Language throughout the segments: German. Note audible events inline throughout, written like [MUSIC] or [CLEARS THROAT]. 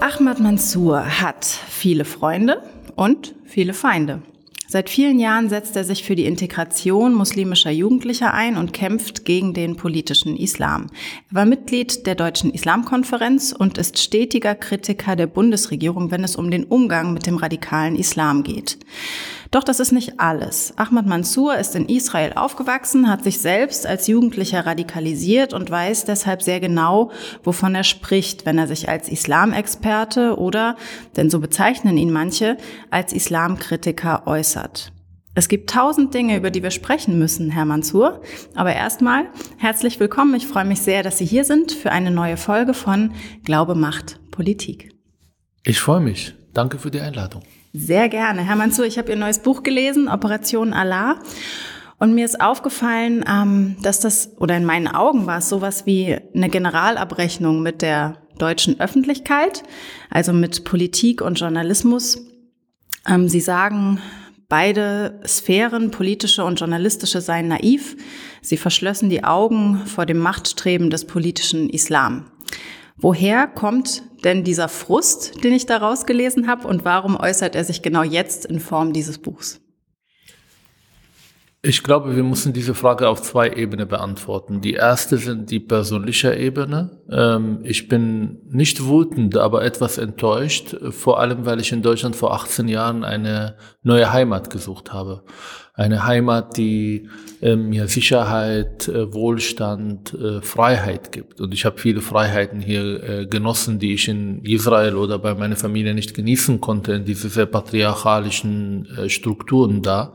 Ahmad Mansour hat viele Freunde und viele Feinde. Seit vielen Jahren setzt er sich für die Integration muslimischer Jugendlicher ein und kämpft gegen den politischen Islam. Er war Mitglied der Deutschen Islamkonferenz und ist stetiger Kritiker der Bundesregierung, wenn es um den Umgang mit dem radikalen Islam geht. Doch das ist nicht alles. Ahmad Mansour ist in Israel aufgewachsen, hat sich selbst als Jugendlicher radikalisiert und weiß deshalb sehr genau, wovon er spricht, wenn er sich als Islamexperte oder, denn so bezeichnen ihn manche, als Islamkritiker äußert. Es gibt tausend Dinge, über die wir sprechen müssen, Herr Mansour. Aber erstmal herzlich willkommen. Ich freue mich sehr, dass Sie hier sind für eine neue Folge von Glaube macht Politik. Ich freue mich. Danke für die Einladung. Sehr gerne. Herr Mansour, ich habe Ihr neues Buch gelesen, Operation Allah. Und mir ist aufgefallen, ähm, dass das, oder in meinen Augen war es sowas wie eine Generalabrechnung mit der deutschen Öffentlichkeit, also mit Politik und Journalismus. Ähm, Sie sagen, beide Sphären, politische und journalistische, seien naiv. Sie verschlössen die Augen vor dem Machtstreben des politischen Islam. Woher kommt denn dieser Frust, den ich da rausgelesen habe, und warum äußert er sich genau jetzt in Form dieses Buchs? Ich glaube, wir müssen diese Frage auf zwei Ebenen beantworten. Die erste sind die persönliche Ebene. Ähm, ich bin nicht wütend, aber etwas enttäuscht, vor allem weil ich in Deutschland vor 18 Jahren eine neue Heimat gesucht habe. Eine Heimat, die ähm, mir Sicherheit, äh, Wohlstand, äh, Freiheit gibt. Und ich habe viele Freiheiten hier äh, genossen, die ich in Israel oder bei meiner Familie nicht genießen konnte, in diese sehr patriarchalischen Strukturen da.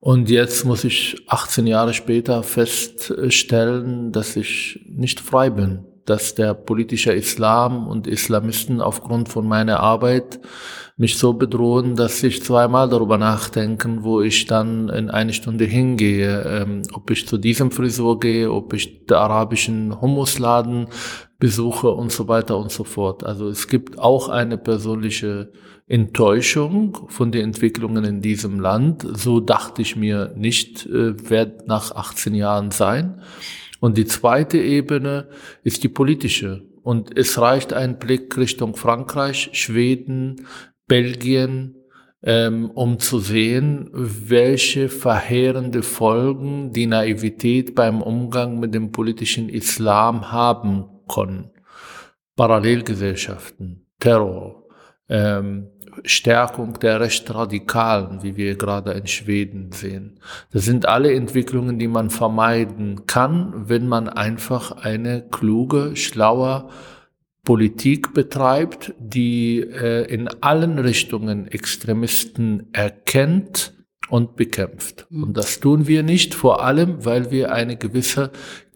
Und jetzt muss ich 18 Jahre später feststellen, dass ich nicht frei bin, dass der politische Islam und Islamisten aufgrund von meiner Arbeit mich so bedrohen, dass ich zweimal darüber nachdenken, wo ich dann in eine Stunde hingehe, ähm, ob ich zu diesem Frisur gehe, ob ich den arabischen Humusladen besuche und so weiter und so fort. Also es gibt auch eine persönliche Enttäuschung von den Entwicklungen in diesem Land. So dachte ich mir nicht, äh, wird nach 18 Jahren sein. Und die zweite Ebene ist die politische. Und es reicht ein Blick Richtung Frankreich, Schweden, Belgien, ähm, um zu sehen, welche verheerende Folgen die Naivität beim Umgang mit dem politischen Islam haben können. Parallelgesellschaften, Terror, ähm, Stärkung der Rechtsradikalen, wie wir gerade in Schweden sehen. Das sind alle Entwicklungen, die man vermeiden kann, wenn man einfach eine kluge, schlaue Politik betreibt, die äh, in allen Richtungen Extremisten erkennt und bekämpft. Mhm. Und das tun wir nicht, vor allem, weil wir eine gewisse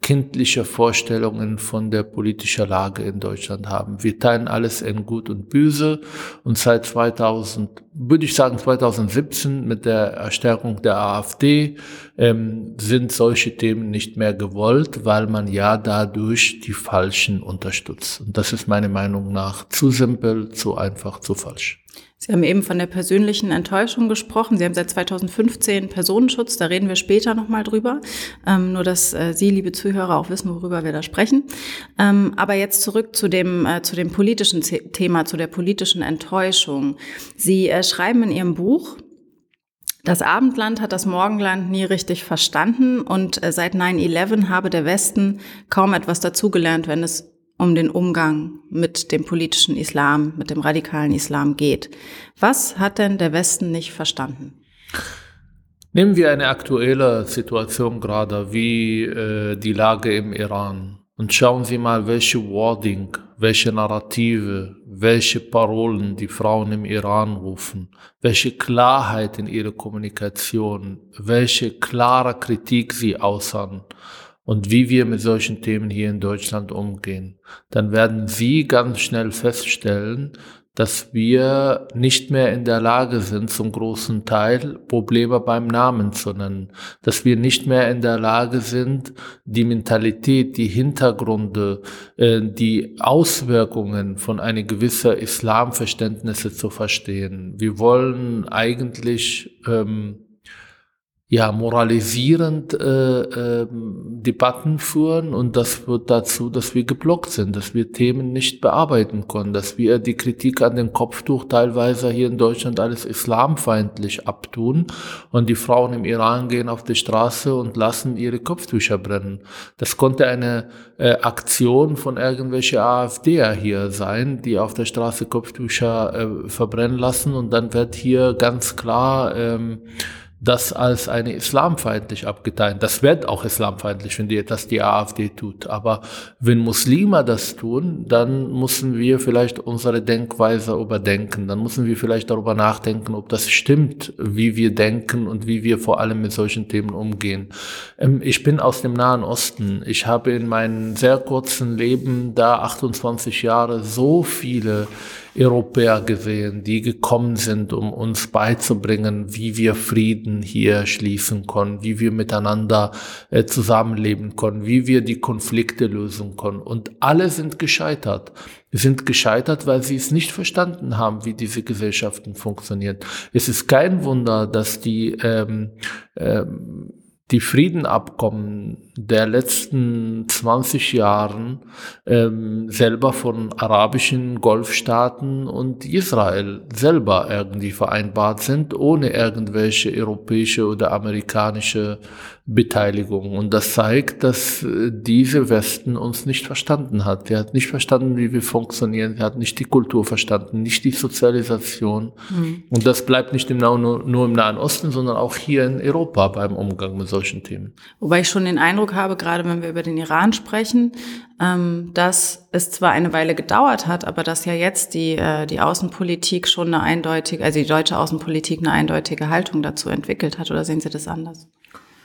kindliche Vorstellungen von der politischen Lage in Deutschland haben. Wir teilen alles in Gut und Böse und seit 2000, würde ich sagen 2017 mit der Erstärkung der AfD ähm, sind solche Themen nicht mehr gewollt, weil man ja dadurch die Falschen unterstützt. Und das ist meiner Meinung nach zu simpel, zu einfach, zu falsch. Sie haben eben von der persönlichen Enttäuschung gesprochen. Sie haben seit 2015 Personenschutz, da reden wir später nochmal drüber. Ähm, nur, dass äh, Sie, liebe Zuhörer, auch wissen, worüber wir da sprechen. Ähm, aber jetzt zurück zu dem, äh, zu dem politischen Thema, zu der politischen Enttäuschung. Sie äh, schreiben in Ihrem Buch, das Abendland hat das Morgenland nie richtig verstanden und äh, seit 9-11 habe der Westen kaum etwas dazugelernt, wenn es um den Umgang mit dem politischen Islam, mit dem radikalen Islam geht. Was hat denn der Westen nicht verstanden? Nehmen wir eine aktuelle Situation gerade wie äh, die Lage im Iran und schauen Sie mal, welche Wording, welche Narrative, welche Parolen die Frauen im Iran rufen, welche Klarheit in ihrer Kommunikation, welche klare Kritik sie äußern und wie wir mit solchen Themen hier in Deutschland umgehen, dann werden Sie ganz schnell feststellen, dass wir nicht mehr in der Lage sind, zum großen Teil Probleme beim Namen zu nennen, dass wir nicht mehr in der Lage sind, die Mentalität, die Hintergründe, äh, die Auswirkungen von einer gewissen Islamverständnisse zu verstehen. Wir wollen eigentlich ähm, ja, moralisierend äh, äh, Debatten führen und das führt dazu, dass wir geblockt sind, dass wir Themen nicht bearbeiten können, dass wir die Kritik an dem Kopftuch teilweise hier in Deutschland alles islamfeindlich abtun und die Frauen im Iran gehen auf die Straße und lassen ihre Kopftücher brennen. Das konnte eine äh, Aktion von irgendwelchen AfDer hier sein, die auf der Straße Kopftücher äh, verbrennen lassen und dann wird hier ganz klar ähm, das als eine islamfeindlich abgeteilt. Das wird auch islamfeindlich, wenn die, das die AfD tut. Aber wenn Muslime das tun, dann müssen wir vielleicht unsere Denkweise überdenken. Dann müssen wir vielleicht darüber nachdenken, ob das stimmt, wie wir denken und wie wir vor allem mit solchen Themen umgehen. Ähm, ich bin aus dem Nahen Osten. Ich habe in meinem sehr kurzen Leben da 28 Jahre so viele Europäer gesehen, die gekommen sind, um uns beizubringen, wie wir Frieden hier schließen können, wie wir miteinander äh, zusammenleben können, wie wir die Konflikte lösen können. Und alle sind gescheitert. Sie sind gescheitert, weil sie es nicht verstanden haben, wie diese Gesellschaften funktionieren. Es ist kein Wunder, dass die ähm, ähm, die Friedenabkommen der letzten 20 Jahren ähm, selber von arabischen Golfstaaten und Israel selber irgendwie vereinbart sind, ohne irgendwelche europäische oder amerikanische Beteiligung. Und das zeigt, dass äh, diese Westen uns nicht verstanden hat. Sie hat nicht verstanden, wie wir funktionieren. Sie hat nicht die Kultur verstanden, nicht die Sozialisation. Mhm. Und das bleibt nicht im, nur, nur im Nahen Osten, sondern auch hier in Europa beim Umgang mit solchen Themen. Wobei ich schon den Eindruck habe, gerade wenn wir über den Iran sprechen, ähm, dass es zwar eine Weile gedauert hat, aber dass ja jetzt die, äh, die Außenpolitik schon eine eindeutige, also die deutsche Außenpolitik eine eindeutige Haltung dazu entwickelt hat. Oder sehen Sie das anders?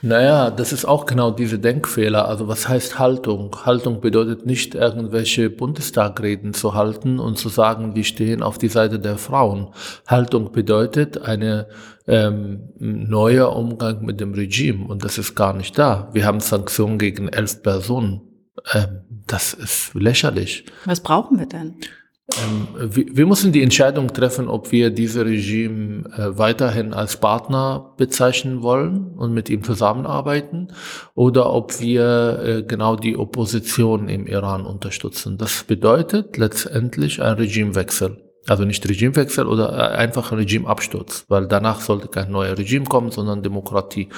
Naja, das ist auch genau diese Denkfehler. Also was heißt Haltung? Haltung bedeutet nicht, irgendwelche Bundestagreden zu halten und zu sagen, wir stehen auf die Seite der Frauen. Haltung bedeutet eine ähm, neuer Umgang mit dem Regime und das ist gar nicht da. Wir haben Sanktionen gegen elf Personen. Ähm, das ist lächerlich. Was brauchen wir denn? Ähm, wir, müssen die Entscheidung treffen, ob wir dieses Regime äh, weiterhin als Partner bezeichnen wollen und mit ihm zusammenarbeiten oder ob wir äh, genau die Opposition im Iran unterstützen. Das bedeutet letztendlich ein Regimewechsel. Also nicht Regimewechsel oder äh, einfach Regimeabsturz, weil danach sollte kein neuer Regime kommen, sondern Demokratie.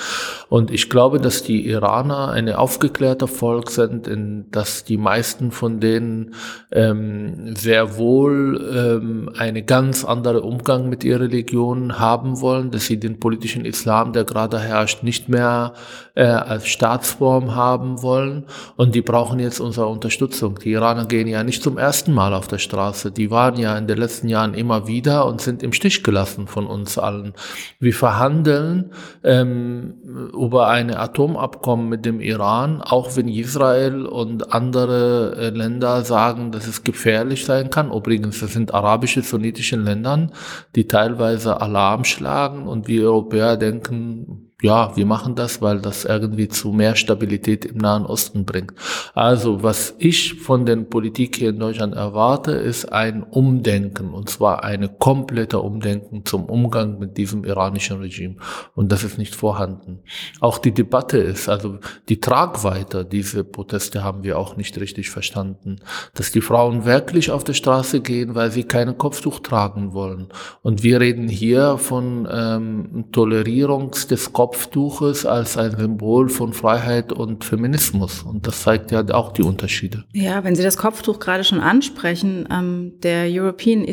Und ich glaube, dass die Iraner eine aufgeklärte Volk sind, in, dass die meisten von denen ähm, sehr wohl ähm, eine ganz andere Umgang mit ihrer Religion haben wollen, dass sie den politischen Islam, der gerade herrscht, nicht mehr äh, als Staatsform haben wollen. Und die brauchen jetzt unsere Unterstützung. Die Iraner gehen ja nicht zum ersten Mal auf der Straße. Die waren ja in den letzten letzten Jahren immer wieder und sind im Stich gelassen von uns allen. Wir verhandeln ähm, über ein Atomabkommen mit dem Iran, auch wenn Israel und andere äh, Länder sagen, dass es gefährlich sein kann. Übrigens, das sind arabische, sunnitische Länder, die teilweise Alarm schlagen und wir Europäer denken, ja, wir machen das, weil das irgendwie zu mehr Stabilität im Nahen Osten bringt. Also was ich von der Politik hier in Deutschland erwarte, ist ein Umdenken und zwar eine komplette Umdenken zum Umgang mit diesem iranischen Regime und das ist nicht vorhanden. Auch die Debatte ist, also die Tragweite dieser Proteste haben wir auch nicht richtig verstanden, dass die Frauen wirklich auf die Straße gehen, weil sie keine Kopftuch tragen wollen und wir reden hier von ähm, Tolerierung des Kopf Kopftuches als ein Symbol von Freiheit und Feminismus. Und das zeigt ja auch die Unterschiede. Ja, wenn Sie das Kopftuch gerade schon ansprechen, ähm, der European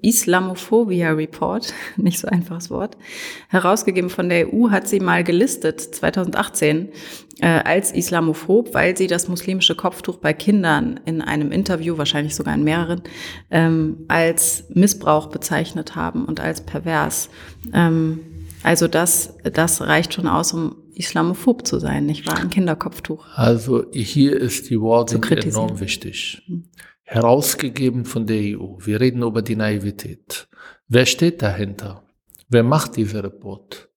Islamophobia Report, [LAUGHS] nicht so einfaches Wort, herausgegeben von der EU, hat sie mal gelistet, 2018, äh, als islamophob, weil sie das muslimische Kopftuch bei Kindern in einem Interview, wahrscheinlich sogar in mehreren, ähm, als Missbrauch bezeichnet haben und als pervers. Ähm, also das, das reicht schon aus, um islamophob zu sein, nicht wahr? Ein Kinderkopftuch. Also hier ist die Wording enorm wichtig. Herausgegeben von der EU. Wir reden über die Naivität. Wer steht dahinter? Wer macht diese Report?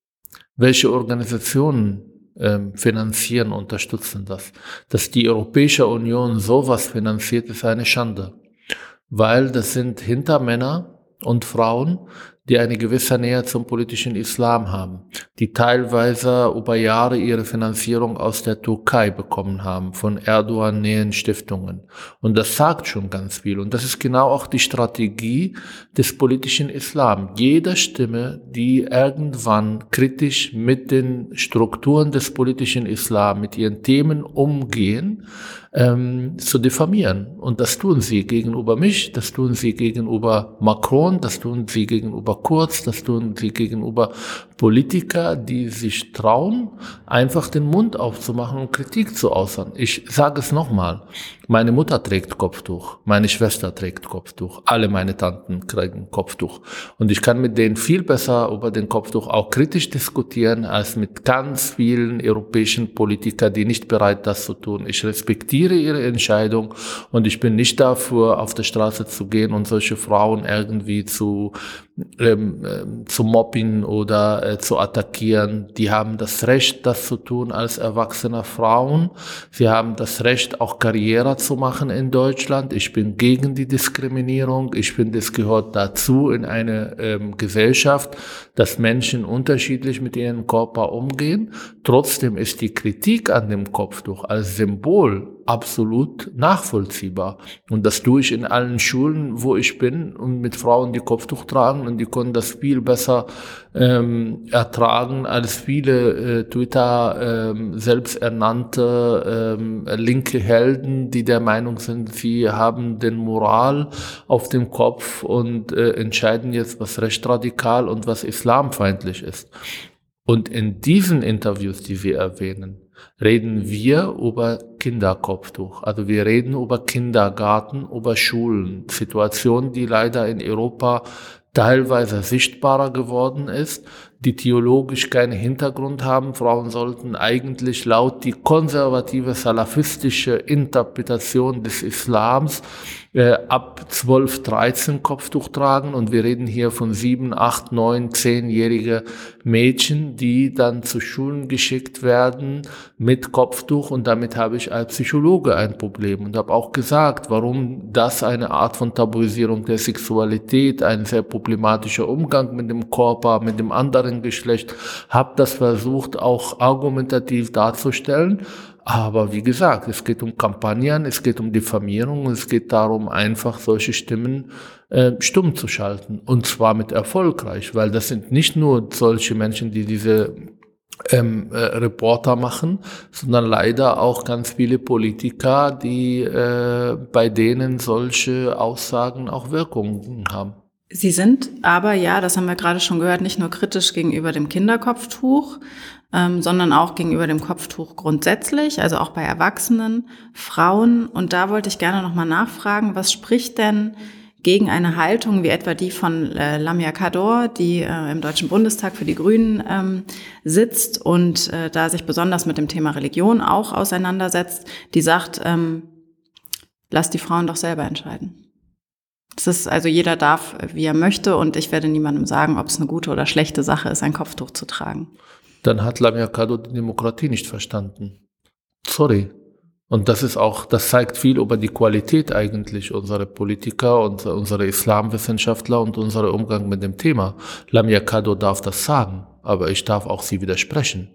Welche Organisationen ähm, finanzieren, unterstützen das? Dass die Europäische Union sowas finanziert, ist eine Schande. Weil das sind Hintermänner und Frauen, die eine gewisse Nähe zum politischen Islam haben, die teilweise über Jahre ihre Finanzierung aus der Türkei bekommen haben, von Erdogan-nähen Stiftungen. Und das sagt schon ganz viel. Und das ist genau auch die Strategie des politischen Islam. Jede Stimme, die irgendwann kritisch mit den Strukturen des politischen Islam, mit ihren Themen umgehen, ähm, zu diffamieren. Und das tun sie gegenüber mich, das tun sie gegenüber Macron, das tun sie gegenüber Kurz, das tun sie gegenüber Politiker, die sich trauen, einfach den Mund aufzumachen und Kritik zu äußern. Ich sage es nochmal, meine Mutter trägt Kopftuch, meine Schwester trägt Kopftuch, alle meine Tanten tragen Kopftuch. Und ich kann mit denen viel besser über den Kopftuch auch kritisch diskutieren, als mit ganz vielen europäischen Politikern, die nicht bereit das zu tun. Ich respektiere ihre Entscheidung und ich bin nicht dafür, auf der Straße zu gehen und solche Frauen irgendwie zu ähm, äh, zu mobbing oder äh, zu attackieren. Die haben das Recht, das zu tun als erwachsene Frauen. Sie haben das Recht, auch Karriere zu machen in Deutschland. Ich bin gegen die Diskriminierung. Ich finde, es gehört dazu in eine ähm, Gesellschaft, dass Menschen unterschiedlich mit ihrem Körper umgehen. Trotzdem ist die Kritik an dem Kopftuch als Symbol absolut nachvollziehbar. Und das tue ich in allen Schulen, wo ich bin und mit Frauen, die Kopftuch tragen und die können das viel besser ähm, ertragen als viele äh, Twitter ähm, selbsternannte ähm, linke Helden, die der Meinung sind, sie haben den Moral auf dem Kopf und äh, entscheiden jetzt, was recht radikal und was islamfeindlich ist. Und in diesen Interviews, die Sie erwähnen, reden wir über Kinderkopftuch. Also wir reden über Kindergarten, über Schulen, Situationen, die leider in Europa teilweise sichtbarer geworden ist, die theologisch keinen Hintergrund haben. Frauen sollten eigentlich laut die konservative salafistische Interpretation des Islams äh, ab 12, 13 Kopftuch tragen. Und wir reden hier von 7, 8, 9, 10-jährige Mädchen, die dann zu Schulen geschickt werden mit Kopftuch. Und damit habe ich als Psychologe ein Problem und habe auch gesagt, warum das eine Art von Tabuisierung der Sexualität, ein sehr problematischer Umgang mit dem Körper, mit dem anderen Geschlecht, habe das versucht auch argumentativ darzustellen aber wie gesagt, es geht um Kampagnen, es geht um Diffamierung, es geht darum, einfach solche Stimmen äh, stumm zu schalten. Und zwar mit erfolgreich, weil das sind nicht nur solche Menschen, die diese ähm, äh, Reporter machen, sondern leider auch ganz viele Politiker, die äh, bei denen solche Aussagen auch Wirkungen haben. Sie sind aber, ja, das haben wir gerade schon gehört, nicht nur kritisch gegenüber dem Kinderkopftuch, ähm, sondern auch gegenüber dem Kopftuch grundsätzlich, also auch bei Erwachsenen, Frauen. Und da wollte ich gerne nochmal nachfragen, was spricht denn gegen eine Haltung wie etwa die von äh, Lamia Kador, die äh, im Deutschen Bundestag für die Grünen ähm, sitzt und äh, da sich besonders mit dem Thema Religion auch auseinandersetzt, die sagt, ähm, lass die Frauen doch selber entscheiden. Das ist also jeder darf, wie er möchte, und ich werde niemandem sagen, ob es eine gute oder schlechte Sache ist, ein Kopftuch zu tragen. Dann hat Lamia Kado die Demokratie nicht verstanden. Sorry. Und das ist auch, das zeigt viel über die Qualität eigentlich unserer Politiker und unserer Islamwissenschaftler und unserer Umgang mit dem Thema. Lamia Kado darf das sagen, aber ich darf auch sie widersprechen.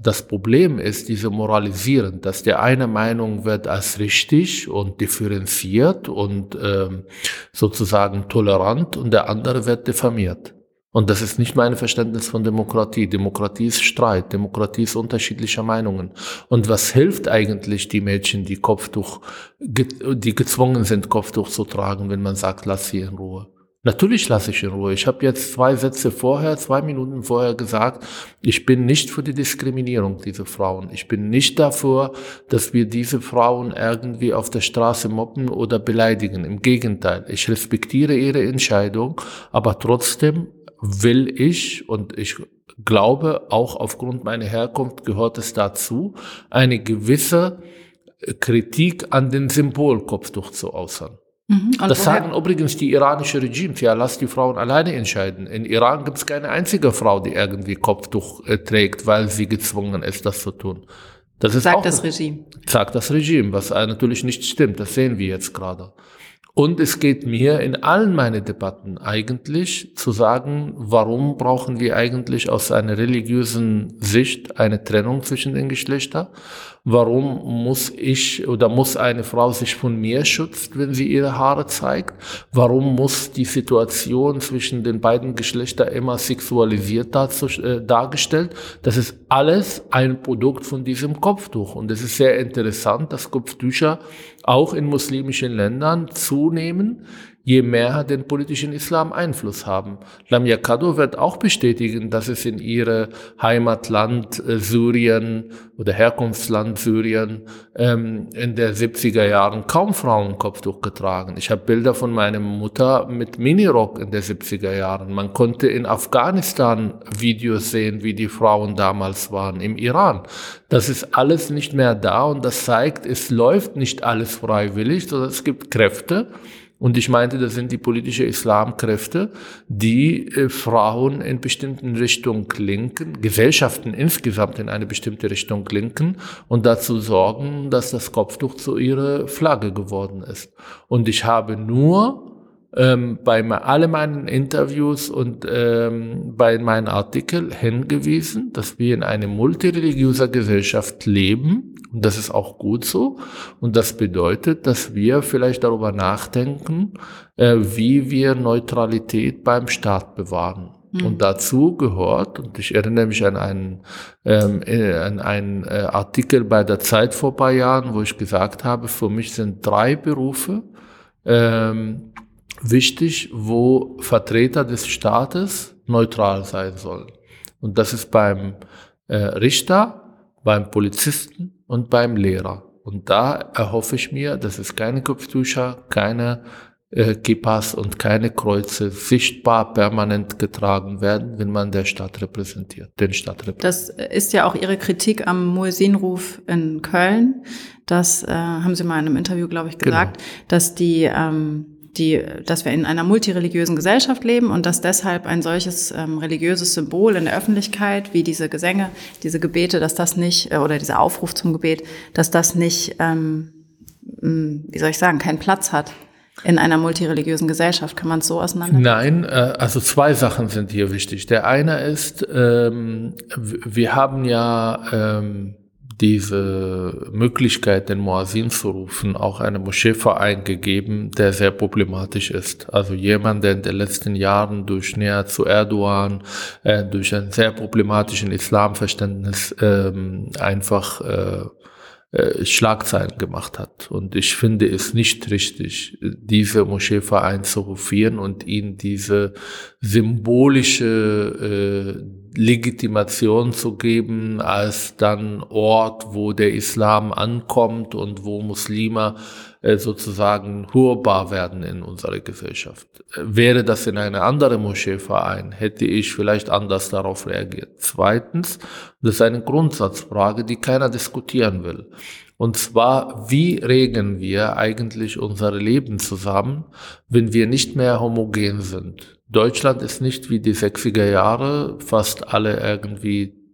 Das Problem ist diese Moralisieren, dass der eine Meinung wird als richtig und differenziert und ähm, sozusagen tolerant und der andere wird diffamiert. Und das ist nicht mein Verständnis von Demokratie. Demokratie ist Streit, Demokratie ist unterschiedlicher Meinungen. Und was hilft eigentlich die Mädchen, die Kopftuch, die gezwungen sind, Kopftuch zu tragen, wenn man sagt, lass sie in Ruhe? Natürlich lasse ich in Ruhe. Ich habe jetzt zwei Sätze vorher, zwei Minuten vorher gesagt, ich bin nicht für die Diskriminierung dieser Frauen. Ich bin nicht dafür, dass wir diese Frauen irgendwie auf der Straße mobben oder beleidigen. Im Gegenteil, ich respektiere ihre Entscheidung, aber trotzdem will ich und ich glaube auch aufgrund meiner Herkunft gehört es dazu, eine gewisse Kritik an den Symbolkopftuch zu äußern. Mhm. Das woher? sagen übrigens die iranische Regimes. Ja, lass die Frauen alleine entscheiden. In Iran gibt es keine einzige Frau, die irgendwie Kopftuch äh, trägt, weil sie gezwungen ist, das zu tun. Das ist sagt auch, das Regime. Sagt das Regime, was natürlich nicht stimmt. Das sehen wir jetzt gerade. Und es geht mir in allen meinen Debatten eigentlich zu sagen, warum brauchen wir eigentlich aus einer religiösen Sicht eine Trennung zwischen den Geschlechtern? Warum muss ich oder muss eine Frau sich von mir schützen, wenn sie ihre Haare zeigt? Warum muss die Situation zwischen den beiden Geschlechtern immer sexualisiert äh, dargestellt? Das ist alles ein Produkt von diesem Kopftuch. Und es ist sehr interessant, dass Kopftücher auch in muslimischen Ländern zunehmen je mehr den politischen Islam Einfluss haben. Lamia Kado wird auch bestätigen, dass es in ihre Heimatland äh, Syrien oder Herkunftsland Syrien ähm, in der 70er Jahren kaum Frauen Kopftuch getragen. Ich habe Bilder von meiner Mutter mit Minirock in der 70er Jahren. Man konnte in Afghanistan Videos sehen, wie die Frauen damals waren, im Iran. Das ist alles nicht mehr da und das zeigt, es läuft nicht alles freiwillig, sondern es gibt Kräfte, und ich meinte, das sind die politischen Islamkräfte, die äh, Frauen in bestimmten Richtungen lenken, Gesellschaften insgesamt in eine bestimmte Richtung lenken und dazu sorgen, dass das Kopftuch zu ihrer Flagge geworden ist. Und ich habe nur ähm, bei all meinen Interviews und ähm, bei meinen Artikeln hingewiesen, dass wir in einer multireligiöser Gesellschaft leben und das ist auch gut so. Und das bedeutet, dass wir vielleicht darüber nachdenken, äh, wie wir Neutralität beim Staat bewahren. Mhm. Und dazu gehört, und ich erinnere mich an einen, ähm, äh, an einen äh, Artikel bei der Zeit vor paar Jahren, wo ich gesagt habe, für mich sind drei Berufe, ähm, wichtig, wo Vertreter des Staates neutral sein sollen. Und das ist beim äh, Richter, beim Polizisten und beim Lehrer. Und da erhoffe ich mir, dass es keine Kopftücher, keine äh, Kippas und keine Kreuze sichtbar permanent getragen werden, wenn man der Stadt repräsentiert, den Stadt repräsentiert. Das ist ja auch Ihre Kritik am Muezzin-Ruf in Köln. Das äh, haben Sie mal in einem Interview, glaube ich, gesagt, genau. dass die ähm, die, dass wir in einer multireligiösen Gesellschaft leben und dass deshalb ein solches ähm, religiöses Symbol in der Öffentlichkeit wie diese Gesänge, diese Gebete, dass das nicht, äh, oder dieser Aufruf zum Gebet, dass das nicht, ähm, wie soll ich sagen, keinen Platz hat in einer multireligiösen Gesellschaft. Kann man es so auseinander? Nein, äh, also zwei Sachen sind hier wichtig. Der eine ist, ähm, wir haben ja ähm, diese Möglichkeit, den Muazzin zu rufen, auch einem Moscheeverein gegeben, der sehr problematisch ist. Also jemand, der in den letzten Jahren durch Nähe zu Erdogan, äh, durch ein sehr problematischen Islamverständnis ähm, einfach äh, äh, Schlagzeilen gemacht hat. Und ich finde es nicht richtig, diese Moscheeverein zu rufieren und ihnen diese symbolische äh, Legitimation zu geben als dann Ort, wo der Islam ankommt und wo Muslime äh, sozusagen hörbar werden in unserer Gesellschaft. Wäre das in einer anderen Moscheeverein, hätte ich vielleicht anders darauf reagiert. Zweitens, das ist eine Grundsatzfrage, die keiner diskutieren will. Und zwar, wie regeln wir eigentlich unser Leben zusammen, wenn wir nicht mehr homogen sind? Deutschland ist nicht wie die 60er Jahre, fast alle irgendwie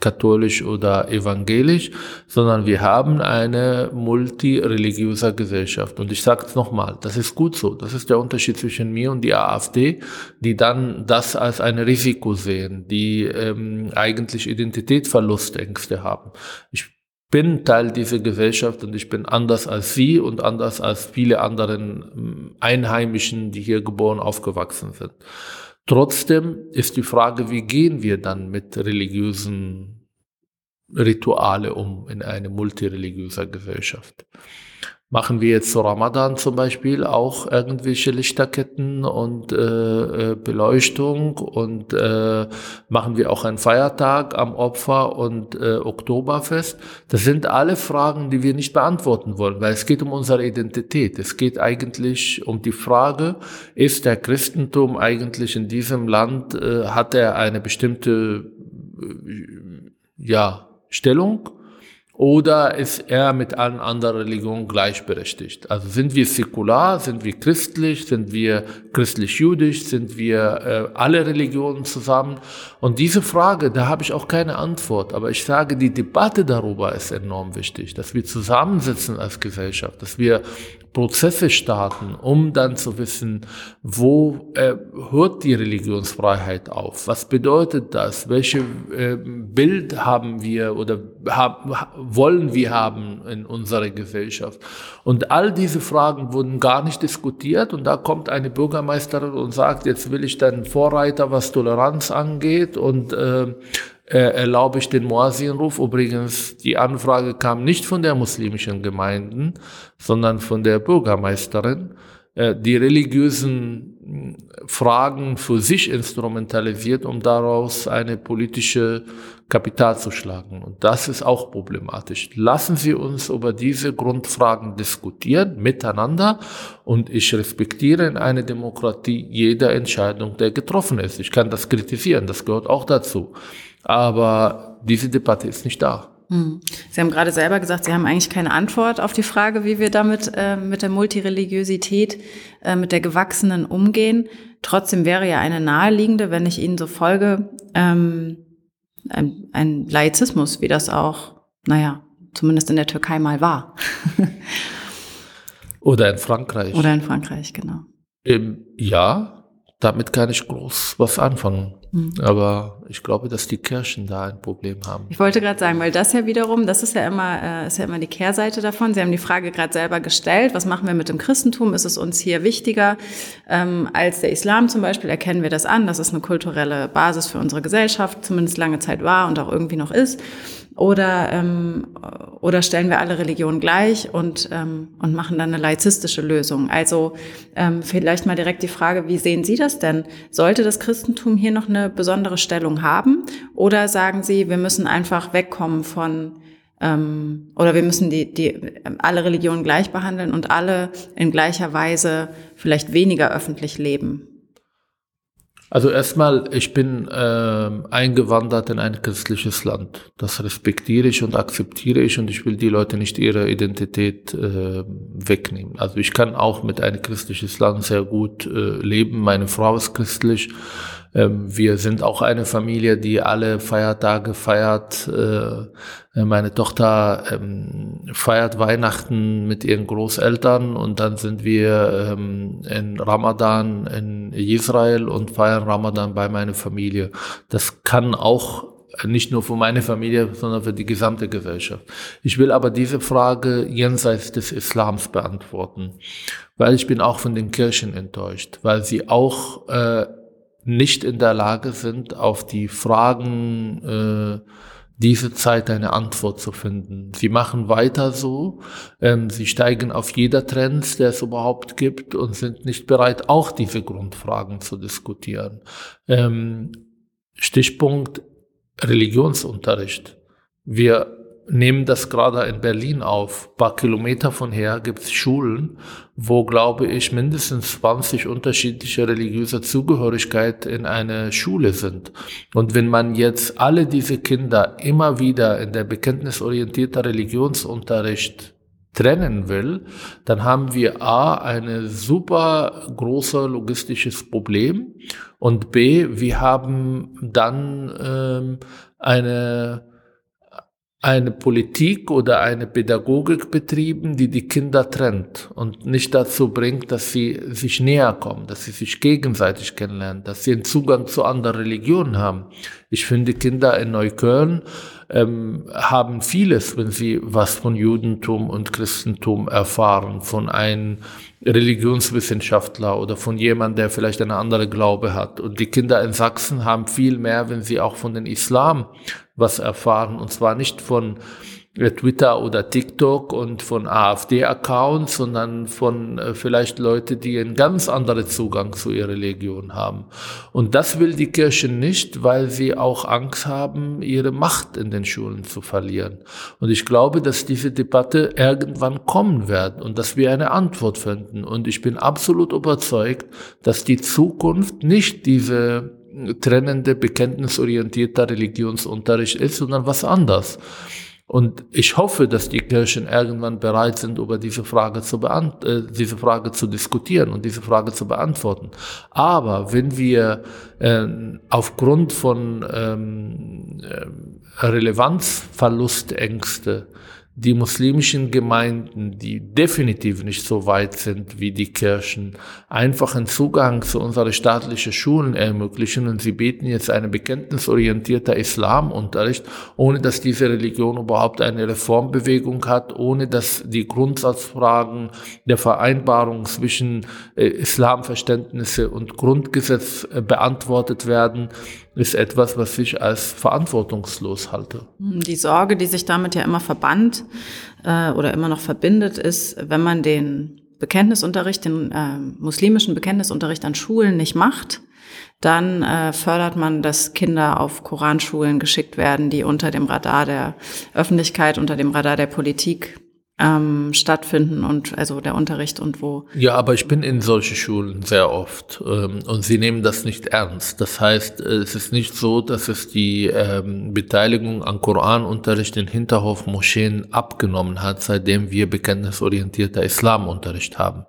katholisch oder evangelisch, sondern wir haben eine multireligiöse Gesellschaft. Und ich sage es nochmal, das ist gut so. Das ist der Unterschied zwischen mir und die AfD, die dann das als ein Risiko sehen, die ähm, eigentlich Identitätsverlustängste haben. Ich bin Teil dieser Gesellschaft und ich bin anders als Sie und anders als viele anderen ähm, Einheimischen, die hier geboren, aufgewachsen sind. Trotzdem ist die Frage, wie gehen wir dann mit religiösen Rituale um in eine multireligiöse Gesellschaft? Machen wir jetzt zu Ramadan zum Beispiel auch irgendwelche Lichterketten und äh, äh, Beleuchtung und äh, machen wir auch einen Feiertag am Opfer und äh, Oktoberfest? Das sind alle Fragen, die wir nicht beantworten wollen, weil es geht um unsere Identität. Es geht eigentlich um die Frage, ist der Christentum eigentlich in diesem Land, äh, hat er eine bestimmte äh, ja, Stellung? Oder ist er mit allen anderen Religionen gleichberechtigt? Also sind wir säkular, sind wir christlich, sind wir christlich-jüdisch, sind wir äh, alle Religionen zusammen? Und diese Frage, da habe ich auch keine Antwort. Aber ich sage, die Debatte darüber ist enorm wichtig, dass wir zusammensitzen als Gesellschaft, dass wir Prozesse starten, um dann zu wissen, wo äh, hört die Religionsfreiheit auf? Was bedeutet das? Welche äh, Bild haben wir oder haben, wollen wir haben in unserer Gesellschaft? Und all diese Fragen wurden gar nicht diskutiert und da kommt eine Bürgermeisterin und sagt, jetzt will ich dann Vorreiter, was Toleranz angeht und äh, äh, erlaube ich den Moasinruf. Übrigens, die Anfrage kam nicht von der muslimischen Gemeinden, sondern von der Bürgermeisterin, äh, die religiösen hm, Fragen für sich instrumentalisiert, um daraus eine politische Kapital zu schlagen. Und das ist auch problematisch. Lassen Sie uns über diese Grundfragen diskutieren, miteinander. Und ich respektiere in einer Demokratie jede Entscheidung, der getroffen ist. Ich kann das kritisieren, das gehört auch dazu. Aber diese Debatte ist nicht da. Hm. Sie haben gerade selber gesagt, Sie haben eigentlich keine Antwort auf die Frage, wie wir damit äh, mit der Multireligiosität, äh, mit der gewachsenen umgehen. Trotzdem wäre ja eine naheliegende, wenn ich Ihnen so folge, ähm, ein, ein Laizismus, wie das auch, naja, zumindest in der Türkei mal war. [LAUGHS] Oder in Frankreich. Oder in Frankreich, genau. Ähm, ja, damit kann ich groß was anfangen. Mhm. Aber ich glaube, dass die Kirchen da ein Problem haben. Ich wollte gerade sagen, weil das ja wiederum, das ist ja immer, äh, ist ja immer die Kehrseite davon. Sie haben die Frage gerade selber gestellt, was machen wir mit dem Christentum? Ist es uns hier wichtiger ähm, als der Islam zum Beispiel? Erkennen wir das an, dass es eine kulturelle Basis für unsere Gesellschaft zumindest lange Zeit war und auch irgendwie noch ist. Oder, ähm, oder stellen wir alle Religionen gleich und, ähm, und machen dann eine laizistische Lösung? Also ähm, vielleicht mal direkt die Frage, wie sehen Sie das denn? Sollte das Christentum hier noch eine besondere Stellung haben? Oder sagen Sie, wir müssen einfach wegkommen von ähm, oder wir müssen die, die alle Religionen gleich behandeln und alle in gleicher Weise vielleicht weniger öffentlich leben? Also erstmal, ich bin äh, eingewandert in ein christliches Land. Das respektiere ich und akzeptiere ich und ich will die Leute nicht ihre Identität äh, wegnehmen. Also ich kann auch mit einem christliches Land sehr gut äh, leben. Meine Frau ist christlich. Ähm, wir sind auch eine Familie, die alle Feiertage feiert. Äh, meine Tochter ähm, feiert Weihnachten mit ihren Großeltern und dann sind wir ähm, in Ramadan in Israel und feiern Ramadan bei meiner Familie. Das kann auch nicht nur für meine Familie, sondern für die gesamte Gesellschaft. Ich will aber diese Frage jenseits des Islams beantworten, weil ich bin auch von den Kirchen enttäuscht, weil sie auch äh, nicht in der Lage sind, auf die Fragen äh, diese Zeit eine Antwort zu finden. Sie machen weiter so, ähm, sie steigen auf jeder Trend, der es überhaupt gibt und sind nicht bereit, auch diese Grundfragen zu diskutieren. Ähm, Stichpunkt Religionsunterricht. Wir nehmen das gerade in Berlin auf. Ein paar Kilometer von her gibt es Schulen, wo, glaube ich, mindestens 20 unterschiedliche religiöse Zugehörigkeit in einer Schule sind. Und wenn man jetzt alle diese Kinder immer wieder in der bekenntnisorientierten Religionsunterricht trennen will, dann haben wir A, eine super große logistisches Problem und B, wir haben dann ähm, eine eine Politik oder eine Pädagogik betrieben, die die Kinder trennt und nicht dazu bringt, dass sie sich näher kommen, dass sie sich gegenseitig kennenlernen, dass sie einen Zugang zu anderen Religionen haben. Ich finde, Kinder in Neukölln ähm, haben vieles, wenn sie was von Judentum und Christentum erfahren, von einem Religionswissenschaftler oder von jemandem, der vielleicht eine andere Glaube hat. Und die Kinder in Sachsen haben viel mehr, wenn sie auch von den Islam was erfahren. Und zwar nicht von Twitter oder TikTok und von AfD-Accounts, sondern von äh, vielleicht Leute, die einen ganz anderen Zugang zu ihrer Religion haben. Und das will die Kirche nicht, weil sie auch Angst haben, ihre Macht in den Schulen zu verlieren. Und ich glaube, dass diese Debatte irgendwann kommen wird und dass wir eine Antwort finden. Und ich bin absolut überzeugt, dass die Zukunft nicht diese trennende, bekenntnisorientierter Religionsunterricht ist, sondern was anderes. Und ich hoffe, dass die Kirchen irgendwann bereit sind, über diese Frage zu beant äh, diese Frage zu diskutieren und diese Frage zu beantworten. Aber wenn wir äh, aufgrund von ähm, äh, Relevanzverlustängste die muslimischen Gemeinden, die definitiv nicht so weit sind wie die Kirchen, einfachen Zugang zu unseren staatlichen Schulen ermöglichen. Und sie bieten jetzt einen bekenntnisorientierter Islamunterricht, ohne dass diese Religion überhaupt eine Reformbewegung hat, ohne dass die Grundsatzfragen der Vereinbarung zwischen äh, Islamverständnisse und Grundgesetz äh, beantwortet werden, ist etwas, was ich als verantwortungslos halte. Die Sorge, die sich damit ja immer verbannt äh, oder immer noch verbindet, ist, wenn man den Bekenntnisunterricht, den äh, muslimischen Bekenntnisunterricht an Schulen nicht macht, dann äh, fördert man, dass Kinder auf Koranschulen geschickt werden, die unter dem Radar der Öffentlichkeit, unter dem Radar der Politik ähm, stattfinden und also der Unterricht und wo. Ja, aber ich bin in solche Schulen sehr oft ähm, und sie nehmen das nicht ernst. Das heißt, es ist nicht so, dass es die ähm, Beteiligung an Koranunterricht in Hinterhof-Moscheen abgenommen hat, seitdem wir bekenntnisorientierter Islamunterricht haben.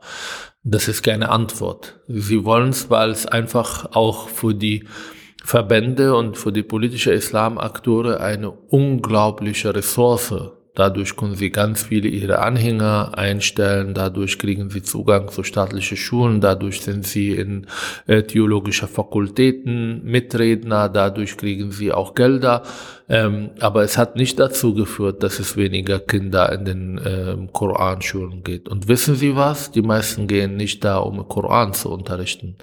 Das ist keine Antwort. Sie wollen es, weil es einfach auch für die Verbände und für die politische Islamakteure eine unglaubliche Ressource Dadurch können sie ganz viele ihre Anhänger einstellen. Dadurch kriegen sie Zugang zu staatlichen Schulen. Dadurch sind sie in äh, theologischer Fakultäten Mitredner. Dadurch kriegen sie auch Gelder. Ähm, aber es hat nicht dazu geführt, dass es weniger Kinder in den ähm, Koranschulen geht. Und wissen Sie was? Die meisten gehen nicht da, um Koran zu unterrichten.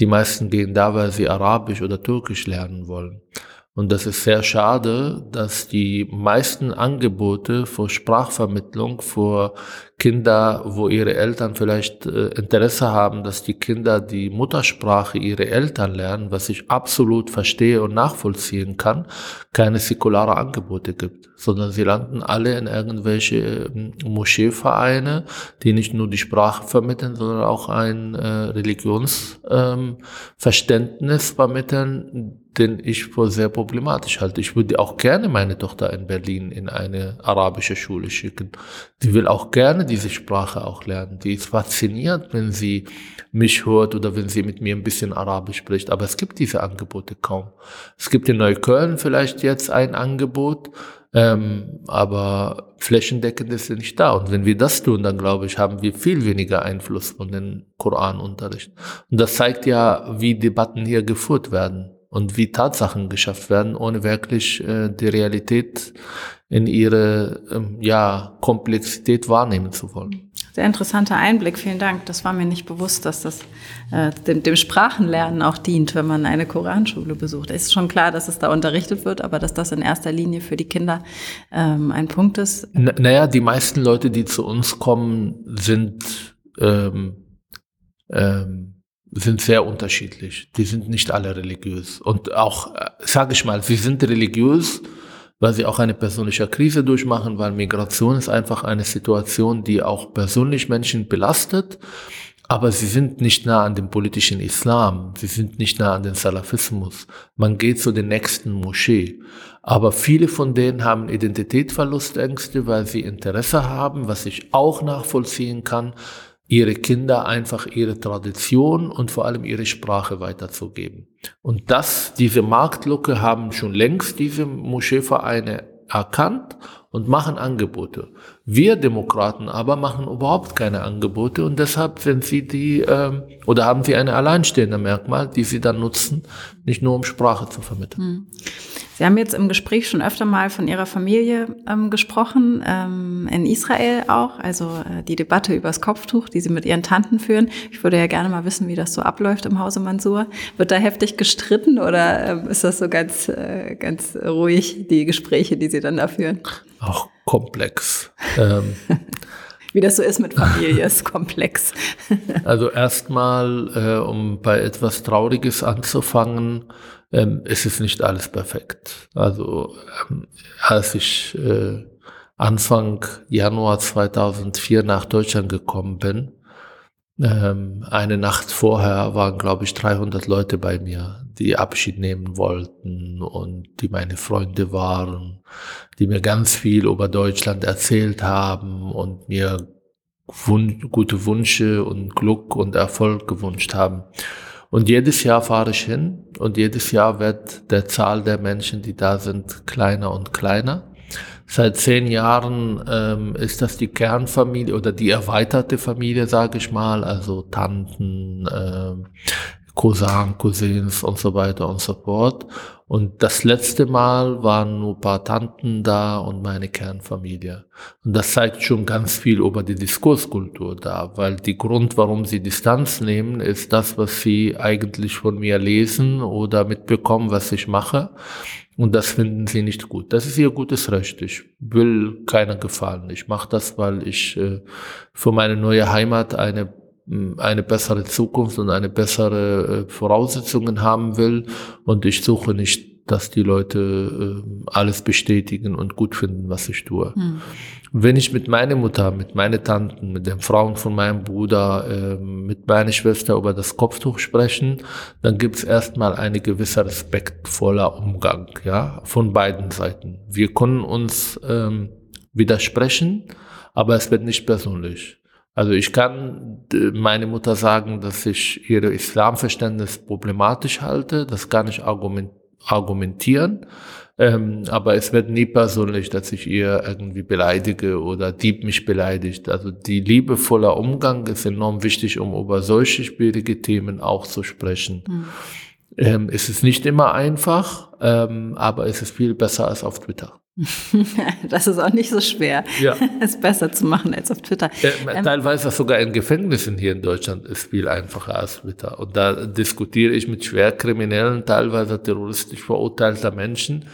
Die meisten gehen da, weil sie Arabisch oder Türkisch lernen wollen. Und das ist sehr schade, dass die meisten Angebote für Sprachvermittlung für Kinder, wo ihre Eltern vielleicht äh, Interesse haben, dass die Kinder die Muttersprache ihrer Eltern lernen, was ich absolut verstehe und nachvollziehen kann, keine säkulare Angebote gibt, sondern sie landen alle in irgendwelche äh, Moscheevereine, die nicht nur die Sprache vermitteln, sondern auch ein äh, Religionsverständnis ähm, vermitteln, den ich für sehr problematisch halte. Ich würde auch gerne meine Tochter in Berlin in eine arabische Schule schicken. Die will auch gerne diese Sprache auch lernen. Die ist fasziniert, wenn sie mich hört oder wenn sie mit mir ein bisschen Arabisch spricht. Aber es gibt diese Angebote kaum. Es gibt in Neukölln vielleicht jetzt ein Angebot, ähm, aber flächendeckend ist sie nicht da. Und wenn wir das tun, dann glaube ich, haben wir viel weniger Einfluss von den Koranunterricht. Und das zeigt ja, wie Debatten hier geführt werden und wie Tatsachen geschafft werden, ohne wirklich äh, die Realität in ihre ähm, ja, Komplexität wahrnehmen zu wollen. Sehr interessanter Einblick, vielen Dank. Das war mir nicht bewusst, dass das äh, dem, dem Sprachenlernen auch dient, wenn man eine Koranschule besucht. Es ist schon klar, dass es da unterrichtet wird, aber dass das in erster Linie für die Kinder ähm, ein Punkt ist. N naja, die meisten Leute, die zu uns kommen, sind ähm, ähm, sind sehr unterschiedlich. Die sind nicht alle religiös. Und auch, äh, sage ich mal, sie sind religiös, weil sie auch eine persönliche Krise durchmachen, weil Migration ist einfach eine Situation, die auch persönlich Menschen belastet. Aber sie sind nicht nah an dem politischen Islam. Sie sind nicht nah an den Salafismus. Man geht zu den nächsten Moschee. Aber viele von denen haben Identitätsverlustängste, weil sie Interesse haben, was ich auch nachvollziehen kann, ihre Kinder einfach ihre Tradition und vor allem ihre Sprache weiterzugeben. Und das, diese Marktlücke haben schon längst diese Moscheevereine erkannt und machen Angebote. Wir Demokraten aber machen überhaupt keine Angebote und deshalb sind sie die ähm, oder haben sie eine alleinstehende Merkmal, die sie dann nutzen, nicht nur um Sprache zu vermitteln. Hm. Sie haben jetzt im Gespräch schon öfter mal von Ihrer Familie ähm, gesprochen, ähm, in Israel auch, also äh, die Debatte über das Kopftuch, die Sie mit Ihren Tanten führen. Ich würde ja gerne mal wissen, wie das so abläuft im Hause Mansur. Wird da heftig gestritten oder äh, ist das so ganz, äh, ganz ruhig, die Gespräche, die Sie dann da führen? Auch komplex. ähm, [LAUGHS] wie das so ist mit Familie, ist komplex. [LAUGHS] also erstmal, äh, um bei etwas Trauriges anzufangen, ähm, es ist nicht alles perfekt. Also ähm, als ich äh, Anfang Januar 2004 nach Deutschland gekommen bin, Ähm, eine Nacht vorher waren, glaube ich, 300 Leute bei mir, die Abschied nehmen wollten und die meine Freunde waren, die mir ganz viel über Deutschland erzählt haben und mir Wun gute Wünsche und Glück und Erfolg gewünscht haben. Und jedes Jahr fahre ich hin und jedes Jahr wird der Zahl der Menschen, die da sind, kleiner und kleiner. Seit zehn Jahren ähm, ist das die Kernfamilie oder die erweiterte Familie, sage ich mal, also Tanten, ähm, Cousin, Cousins und so weiter und so fort. Und das letzte Mal waren nur ein paar Tanten da und meine Kernfamilie. Und das zeigt schon ganz viel über die Diskurskultur da, weil die Grund, warum sie Distanz nehmen, ist das, was sie eigentlich von mir lesen oder mitbekommen, was ich mache. Und das finden sie nicht gut. Das ist ihr gutes Recht. Ich will keiner gefallen. Ich mache das, weil ich äh, für meine neue Heimat eine eine bessere Zukunft und eine bessere äh, Voraussetzungen haben will. Und ich suche nicht, dass die Leute äh, alles bestätigen und gut finden, was ich tue. Hm. Wenn ich mit meiner Mutter, mit meinen Tanten, mit den Frauen von meinem Bruder, äh, mit meiner Schwester über das Kopftuch sprechen, dann gibt es erstmal eine gewisse respektvoller Umgang, ja, von beiden Seiten. Wir können uns ähm, widersprechen, aber es wird nicht persönlich. Also ich kann meine Mutter sagen, dass ich ihre Islamverständnis problematisch halte. Das kann ich argumentieren. Ähm, aber es wird nie persönlich, dass ich ihr irgendwie beleidige oder Dieb mich beleidigt. Also die liebevolle Umgang ist enorm wichtig, um über solche schwierige Themen auch zu sprechen. Mhm. Ähm, es ist nicht immer einfach, ähm, aber es ist viel besser als auf Twitter. [LAUGHS] das ist auch nicht so schwer, ja. [LAUGHS] es besser zu machen als auf Twitter. Äh, ähm, teilweise sogar in Gefängnissen hier in Deutschland ist viel einfacher als Twitter. Und da diskutiere ich mit Schwerkriminellen, teilweise terroristisch verurteilter Menschen,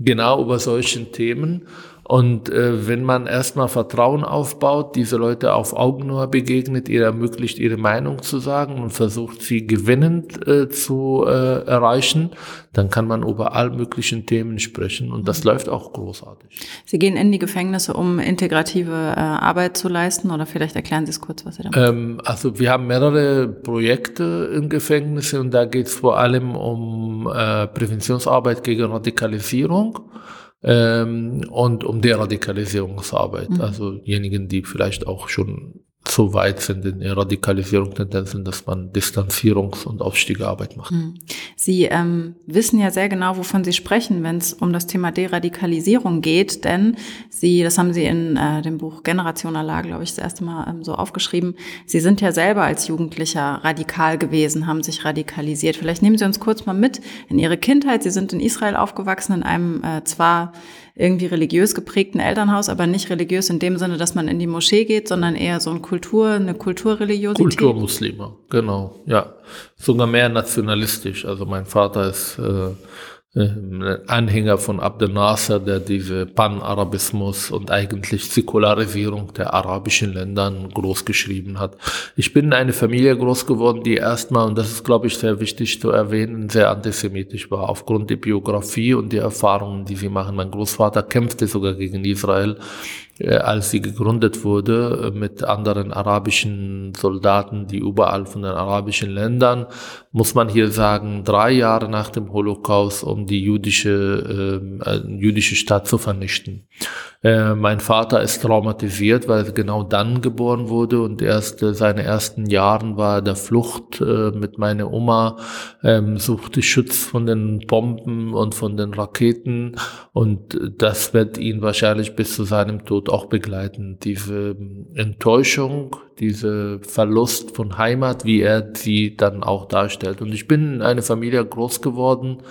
genau über solchen Themen. Und äh, wenn man erstmal Vertrauen aufbaut, diese Leute auf Augenhöhe begegnet, ihr ermöglicht, ihre Meinung zu sagen und versucht, sie gewinnend äh, zu äh, erreichen, dann kann man über all möglichen Themen sprechen und das mhm. läuft auch großartig. Sie gehen in die Gefängnisse, um integrative äh, Arbeit zu leisten oder vielleicht erklären Sie es kurz, was Sie da machen? Ähm, also wir haben mehrere Projekte in Gefängnisse und da geht es vor allem um äh, Präventionsarbeit gegen Radikalisierung ähm, und um Deradikalisierungsarbeit. Mhm. Also diejenigen, die vielleicht auch schon so weit sind in Radikalisierungstendenzen, dass man Distanzierungs- und Aufstiegearbeit macht. Hm. Sie ähm, wissen ja sehr genau, wovon Sie sprechen, wenn es um das Thema Deradikalisierung geht, denn Sie, das haben Sie in äh, dem Buch Generation Allah, glaube ich, das erste Mal ähm, so aufgeschrieben, Sie sind ja selber als Jugendlicher radikal gewesen, haben sich radikalisiert. Vielleicht nehmen Sie uns kurz mal mit in Ihre Kindheit. Sie sind in Israel aufgewachsen, in einem äh, zwar irgendwie religiös geprägten Elternhaus, aber nicht religiös in dem Sinne, dass man in die Moschee geht, sondern eher so ein Kultur, eine Kulturreligiosität. Kulturmuslime, genau, ja. Sogar mehr nationalistisch. Also mein Vater ist äh, Anhänger von Abdel Nasser, der diese Pan-Arabismus und eigentlich Säkularisierung der arabischen Länder großgeschrieben hat. Ich bin in eine Familie groß geworden, die erstmal, und das ist, glaube ich, sehr wichtig zu erwähnen, sehr antisemitisch war, aufgrund der Biografie und der Erfahrungen, die sie machen. Mein Großvater kämpfte sogar gegen Israel äh, als sie gegründet wurde, äh, mit anderen arabischen Soldaten, die überall von den arabischen Ländern, muss man hier sagen, drei Jahre nach dem Holocaust, um die jüdische, äh, äh jüdische Stadt zu vernichten. Äh, mein Vater ist traumatisiert, weil er genau dann geboren wurde und erst äh, seine ersten Jahren war der Flucht äh, mit meiner Oma, ähm, suchte Schutz von den Bomben und von den Raketen und das wird ihn wahrscheinlich bis zu seinem Tod auch begleiten. Diese Enttäuschung, diese Verlust von Heimat, wie er sie dann auch darstellt. Und ich bin in einer Familie groß geworden,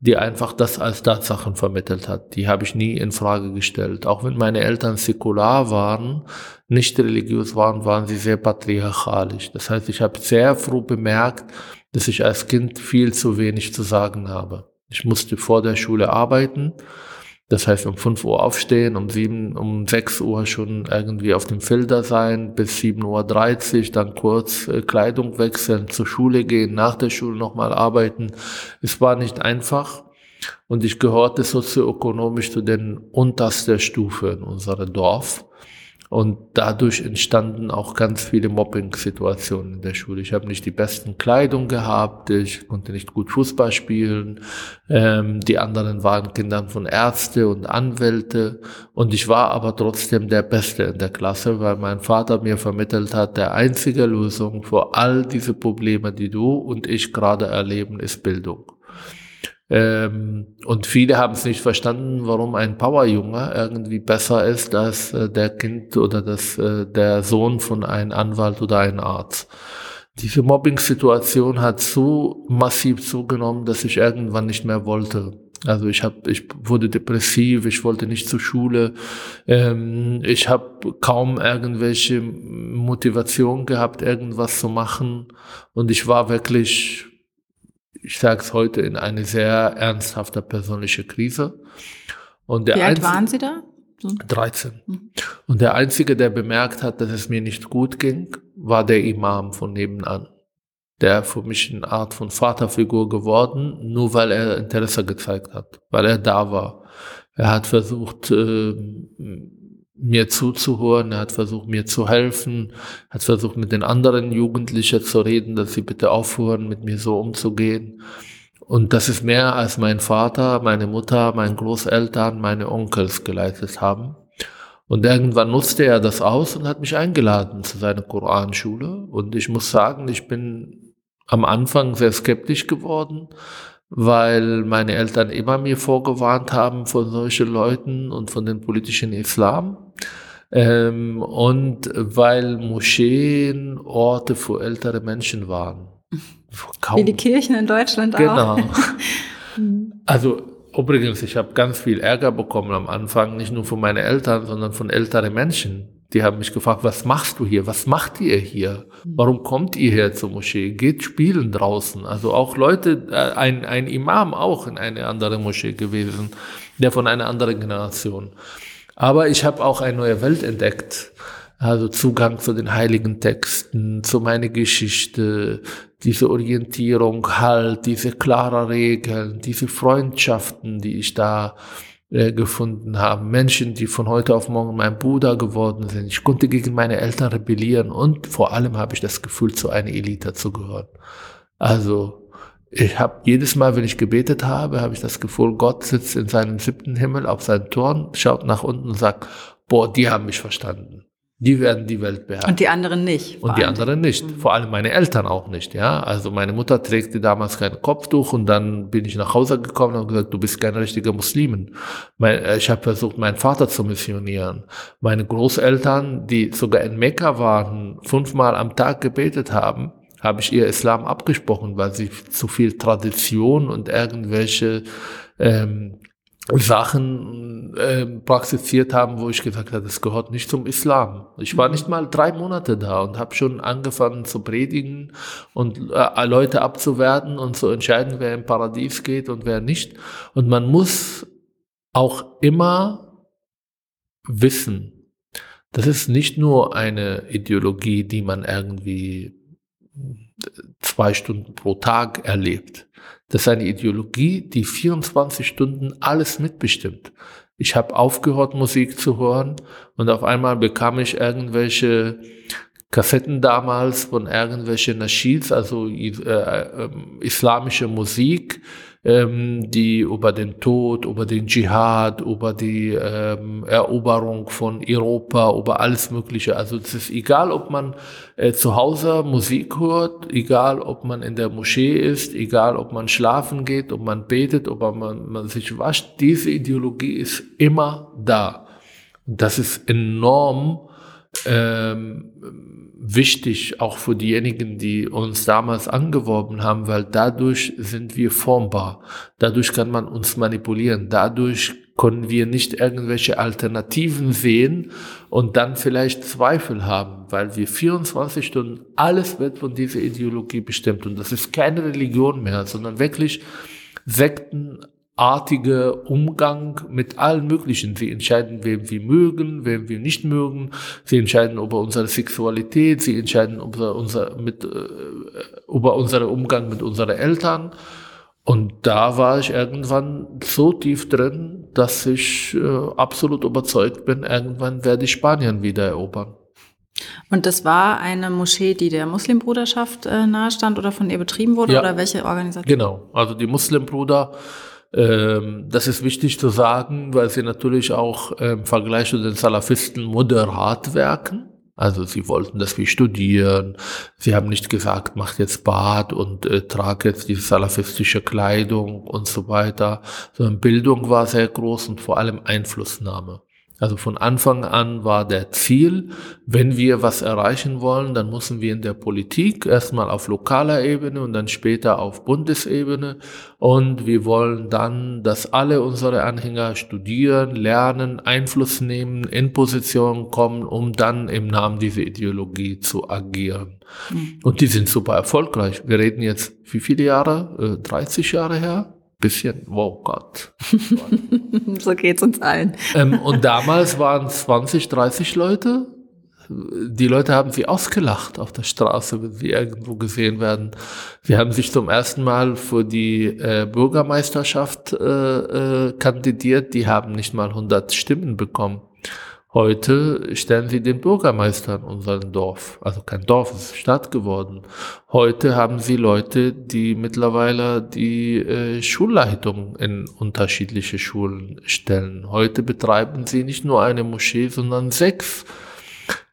die einfach das als Tatsachen vermittelt hat. Die habe ich nie in Frage gestellt. Auch wenn meine Eltern säkular waren, nicht religiös waren, waren sie sehr patriarchalisch. Das heißt, ich habe sehr früh bemerkt, dass ich als Kind viel zu wenig zu sagen habe. Ich musste vor der Schule arbeiten das heißt, um 5 Uhr aufstehen, um 7, um 6 Uhr schon irgendwie auf dem Filter sein, bis 7.30 Uhr, dann kurz äh, Kleidung wechseln, zur Schule gehen, nach der Schule nochmal arbeiten. Es war nicht einfach. Und ich gehörte sozioökonomisch zu den untersten Stufe in unserem Dorf. Und dadurch entstanden auch ganz viele Mobbing-Situationen in der Schule. Ich habe nicht die besten Kleidung gehabt, ich konnte nicht gut Fußball spielen. Ähm, die anderen waren Kinder von Ärzte und Anwälte. Und ich war aber trotzdem der Beste in der Klasse, weil mein Vater mir vermittelt hat, der einzige Lösung für all diese Probleme, die du und ich gerade erleben, ist Bildung. Ähm, und viele haben es nicht verstanden, warum ein Powerjunge irgendwie besser ist als äh, der Kind oder das, äh, der Sohn von einem Anwalt oder einem Arzt. Diese Mobbing-Situation hat so massiv zugenommen, dass ich irgendwann nicht mehr wollte. Also ich habe, ich wurde depressiv, ich wollte nicht zur Schule, ähm, ich habe kaum irgendwelche Motivation gehabt, irgendwas zu machen und ich war wirklich ich sage es heute, in eine sehr ernsthafte persönliche Krise. Und der Wie alt waren Sie da? 13. Mhm. Und der Einzige, der bemerkt hat, dass es mir nicht gut ging, war der Imam von nebenan. Der für mich eine Art von Vaterfigur geworden, nur weil er Interesse gezeigt hat, weil er da war. Er hat versucht, äh, mir zuzuhören, er hat versucht, mir zu helfen, hat versucht, mit den anderen Jugendlichen zu reden, dass sie bitte aufhören, mit mir so umzugehen. Und das ist mehr, als mein Vater, meine Mutter, meine Großeltern, meine Onkels geleistet haben. Und irgendwann nutzte er das aus und hat mich eingeladen zu seiner Koranschule. Und ich muss sagen, ich bin am Anfang sehr skeptisch geworden, weil meine Eltern immer mir vorgewarnt haben von solchen Leuten und von den politischen Islam. Ähm, und weil Moscheen Orte für ältere Menschen waren. Kaum. Wie die Kirchen in Deutschland genau. auch. Genau. [LAUGHS] also übrigens, ich habe ganz viel Ärger bekommen am Anfang, nicht nur von meinen Eltern, sondern von älteren Menschen die haben mich gefragt, was machst du hier? Was macht ihr hier? Warum kommt ihr hier zur Moschee? Geht spielen draußen. Also auch Leute, äh, ein, ein Imam auch in eine andere Moschee gewesen, der von einer anderen Generation. Aber ich habe auch eine neue Welt entdeckt. Also Zugang zu den heiligen Texten, zu meiner Geschichte, diese Orientierung, halt, diese klare Regeln, diese Freundschaften, die ich da äh, gefunden haben. Menschen, die von heute auf morgen mein Bruder geworden sind. Ich konnte gegen meine Eltern rebellieren und vor allem habe ich das Gefühl, zu einer Elite zu gehören. Also ich habe jedes Mal, wenn ich gebetet habe, habe ich das Gefühl, Gott sitzt in seinem siebten Himmel auf seinem Turm, schaut nach unten und sagt, boah, die haben mich verstanden. Die werden die Welt beherrschen. Und die anderen nicht. Und die anderen nicht. Mhm. Vor allem meine Eltern auch nicht, ja. Also meine Mutter trägte damals kein Kopftuch und dann bin ich nach Hause gekommen und gesagt, du bist kein richtiger Muslimin. Äh, ich habe versucht, meinen Vater zu missionieren. Meine Großeltern, die sogar in Mekka waren, fünfmal am Tag gebetet haben, habe ich ihr Islam abgesprochen, weil sie zu viel Tradition und irgendwelche ähm, Sachen äh, praktiziert haben, wo ich gesagt habe, das gehört nicht zum Islam. Ich war mhm. nicht mal drei Monate da und habe schon angefangen zu predigen und äh, Leute abzuwerten und zu entscheiden, wer im Paradies geht und wer nicht. Und man muss auch immer wissen, das ist nicht nur eine Ideologie, die man irgendwie zwei Stunden pro Tag erlebt. Das ist eine Ideologie, die 24 Stunden alles mitbestimmt. Ich habe aufgehört, Musik zu hören und auf einmal bekam ich irgendwelche Kassetten damals von irgendwelchen Nashids, also äh, äh, islamische Musik, ähm, die über den Tod, über den Dschihad, über die ähm, Eroberung von Europa, über alles Mögliche. Also es ist egal, ob man äh, zu Hause Musik hört, egal, ob man in der Moschee ist, egal, ob man schlafen geht, ob man betet, ob man, man sich wascht. Diese Ideologie ist immer da. Das ist enorm ähm, wichtig, auch für diejenigen, die uns damals angeworben haben, weil dadurch sind wir formbar. Dadurch kann man uns manipulieren. Dadurch können wir nicht irgendwelche Alternativen sehen und dann vielleicht Zweifel haben, weil wir 24 Stunden, alles wird von dieser Ideologie bestimmt. Und das ist keine Religion mehr, sondern wirklich Sekten, artige Umgang mit allen möglichen. Sie entscheiden, wem wir mögen, wem wir nicht mögen. Sie entscheiden über unsere Sexualität. Sie entscheiden über unser, mit, äh, über unseren Umgang mit unseren Eltern. Und da war ich irgendwann so tief drin, dass ich äh, absolut überzeugt bin, irgendwann werde ich Spanien wieder erobern. Und das war eine Moschee, die der Muslimbruderschaft äh, nahestand oder von ihr betrieben wurde Ja. oder welche Organisation? Genau, also die Muslimbruder, ähm, das ist wichtig zu sagen, weil sie natürlich auch im Vergleich zu den Salafisten moderat wirken. Also sie wollten, dass wir studieren. Sie haben nicht gesagt, macht jetzt Bad und äh, trag jetzt diese salafistische Kleidung und so weiter. Sondern Bildung war sehr groß und vor allem Einflussnahme. Also von Anfang an war der Ziel, wenn wir was erreichen wollen, dann müssen wir in der Politik erstmal auf lokaler Ebene und dann später auf Bundesebene und wir wollen dann, dass alle unsere Anhänger studieren, lernen, Einfluss nehmen, in Position kommen, um dann im Namen dieser Ideologie zu agieren. Und die sind super erfolgreich. Wir reden jetzt, wie viele Jahre? Äh, 30 Jahre her? Bisschen, wow Gott. [LAUGHS] so geht's uns allen. Ähm, und damals waren es 20, 30 Leute. Die Leute haben sie ausgelacht auf der Straße, wenn sie irgendwo gesehen werden. Sie haben sich zum ersten Mal für die äh, Bürgermeisterschaft äh, äh, kandidiert. Die haben nicht mal 100 Stimmen bekommen. Heute stellen sie den Bürgermeister in unserem Dorf. Also kein Dorf, es ist Stadt geworden. Heute haben sie Leute, die mittlerweile die äh, Schulleitung in unterschiedliche Schulen stellen. Heute betreiben sie nicht nur eine Moschee, sondern sechs.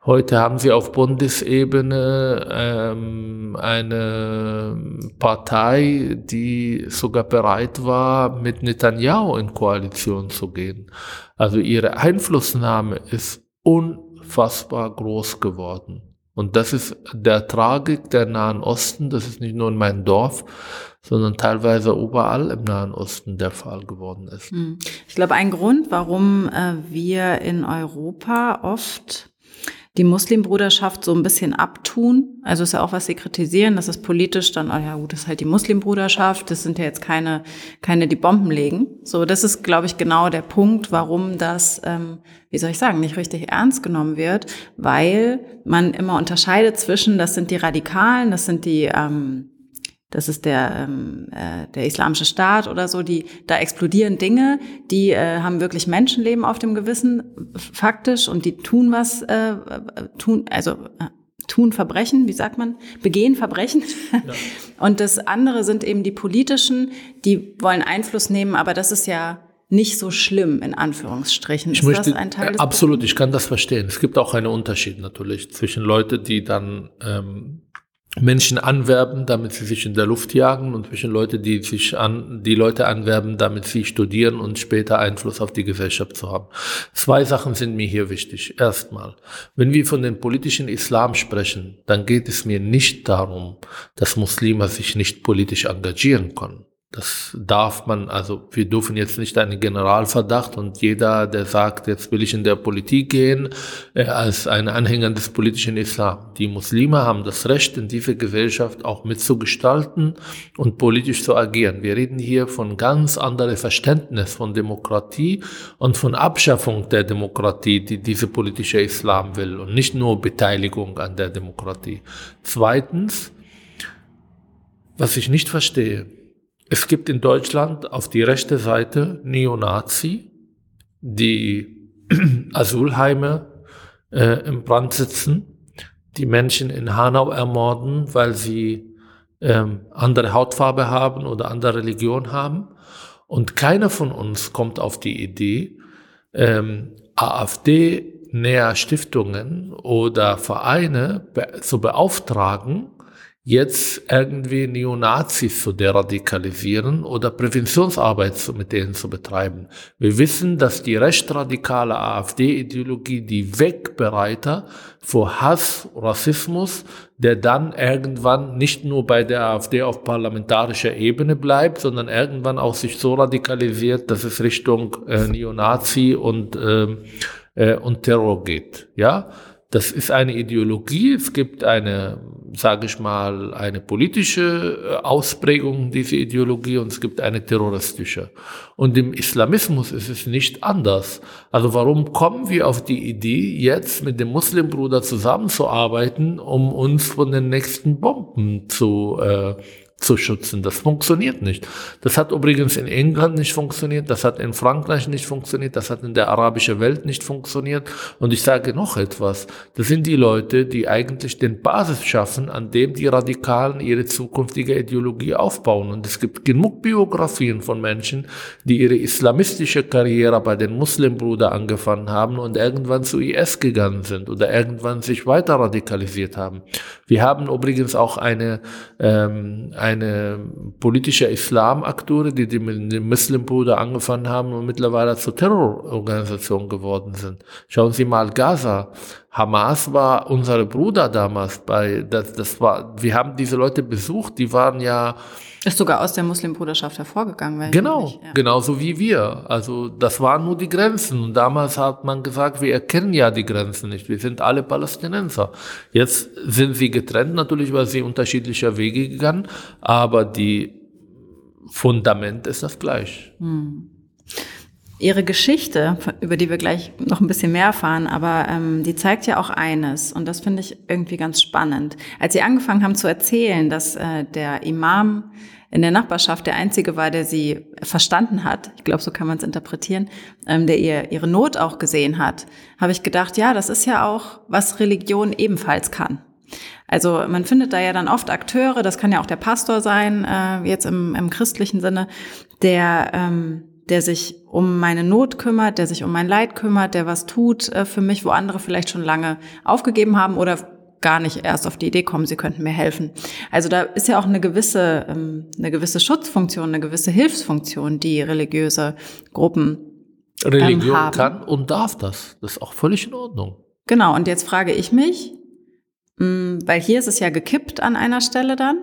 Heute haben sie auf Bundesebene ähm, eine Partei, die sogar bereit war, mit Netanyahu in Koalition zu gehen. Also ihre Einflussnahme ist unfassbar groß geworden. Und das ist der Tragik der Nahen Osten. Das ist nicht nur in meinem Dorf, sondern teilweise überall im Nahen Osten der Fall geworden ist. Hm. Ich glaube, ein Grund, warum äh, wir in Europa oft die Muslimbruderschaft so ein bisschen abtun. Also ist ja auch, was sie kritisieren, dass es politisch dann, oh ja gut, das ist halt die Muslimbruderschaft, das sind ja jetzt keine, keine, die Bomben legen. So, das ist, glaube ich, genau der Punkt, warum das, ähm, wie soll ich sagen, nicht richtig ernst genommen wird, weil man immer unterscheidet zwischen, das sind die Radikalen, das sind die, ähm, das ist der, ähm, äh, der islamische Staat oder so, die da explodieren Dinge, die äh, haben wirklich Menschenleben auf dem Gewissen, faktisch, und die tun was, äh, tun, also äh, tun Verbrechen, wie sagt man, begehen Verbrechen. Ja. [LAUGHS] Und das andere sind eben die politischen, die wollen Einfluss nehmen, aber das ist ja nicht so schlimm, in Anführungsstrichen. Ich ist möchte, das ein Teil des absolut, ich kann das verstehen. Es gibt auch einen Unterschied natürlich zwischen Leuten, die dann ähm, Menschen anwerben, damit sie sich in der Luft jagen und zwischen Leute, die sich an, die Leute anwerben, damit sie studieren und später Einfluss auf die Gesellschaft zu haben. Zwei Sachen sind mir hier wichtig. Erstmal, wenn wir von dem politischen Islam sprechen, dann geht es mir nicht darum, dass Muslime sich nicht politisch engagieren können. Das darf man, also wir dürfen jetzt nicht einen Generalverdacht und jeder, der sagt, jetzt will ich in der Politik gehen, äh, als ein Anhänger des politischen Islam. Die Muslime haben das Recht, in dieser Gesellschaft auch mitzugestalten und politisch zu agieren. Wir reden hier von ganz anderem Verständnis von Demokratie und von Abschaffung der Demokratie, die diese politische Islam will und nicht nur Beteiligung an der Demokratie. Zweitens, was ich nicht verstehe, es gibt in Deutschland auf die rechte Seite Neonazi, die [CLEARS THROAT] Asylheime äh, im Brand sitzen, die Menschen in Hanau ermorden, weil sie ähm, andere Hautfarbe haben oder andere Religion haben. Und keiner von uns kommt auf die Idee, ähm, AfD-näher Stiftungen oder Vereine be zu beauftragen, jetzt irgendwie Neonazis zu deradikalisieren oder Präventionsarbeit mit denen zu betreiben. Wir wissen, dass die rechtsradikale AfD-Ideologie die Wegbereiter vor Hass, Rassismus, der dann irgendwann nicht nur bei der AfD auf parlamentarischer Ebene bleibt, sondern irgendwann auch sich so radikalisiert, dass es Richtung äh, Neonazi und, äh, äh, und Terror geht. Ja, das ist eine Ideologie. Es gibt eine, sage ich mal, eine politische Ausprägung dieser Ideologie und es gibt eine terroristische. Und im Islamismus ist es nicht anders. Also warum kommen wir auf die Idee, jetzt mit dem Muslimbruder zusammenzuarbeiten, um uns von den nächsten Bomben zu, äh, zu schützen. Das funktioniert nicht. Das hat übrigens in England nicht funktioniert, das hat in Frankreich nicht funktioniert, das hat in der arabischen Welt nicht funktioniert. Und ich sage noch etwas. Das sind die Leute, die eigentlich den Basis schaffen, an dem die Radikalen ihre zukünftige Ideologie aufbauen. Und es gibt genug Biografien von Menschen, die ihre islamistische Karriere bei den Muslimbrüdern angefangen haben und irgendwann zu IS gegangen sind oder irgendwann sich weiter radikalisiert haben. Wir haben übrigens auch eine, ähm, eine politische Islamakteure, die, mit dem Muslimbruder angefangen haben und mittlerweile zur Terrororganisation geworden sind. Schauen Sie mal Gaza. Hamas war unsere Bruder damals bei, das, das war, wir haben diese Leute besucht, die waren ja, ist sogar aus der Muslimbruderschaft hervorgegangen. Genau, ja. genauso wie wir. Also das waren nur die Grenzen. Und damals hat man gesagt, wir erkennen ja die Grenzen nicht. Wir sind alle Palästinenser. Jetzt sind sie getrennt natürlich, weil sie unterschiedlicher Wege gegangen. Aber die Fundament ist das gleich. Hm. Ihre Geschichte, über die wir gleich noch ein bisschen mehr erfahren, aber ähm, die zeigt ja auch eines und das finde ich irgendwie ganz spannend. Als Sie angefangen haben zu erzählen, dass äh, der Imam in der Nachbarschaft der einzige war, der sie verstanden hat, ich glaube, so kann man es interpretieren, ähm, der ihr ihre Not auch gesehen hat, habe ich gedacht, ja, das ist ja auch, was Religion ebenfalls kann. Also man findet da ja dann oft Akteure, das kann ja auch der Pastor sein, äh, jetzt im, im christlichen Sinne, der ähm, der sich um meine Not kümmert, der sich um mein Leid kümmert, der was tut äh, für mich, wo andere vielleicht schon lange aufgegeben haben oder gar nicht erst auf die Idee kommen, sie könnten mir helfen. Also da ist ja auch eine gewisse, ähm, eine gewisse Schutzfunktion, eine gewisse Hilfsfunktion, die religiöse Gruppen ähm, Religion haben. kann und darf das. Das ist auch völlig in Ordnung. Genau, und jetzt frage ich mich, mm, weil hier ist es ja gekippt an einer Stelle dann.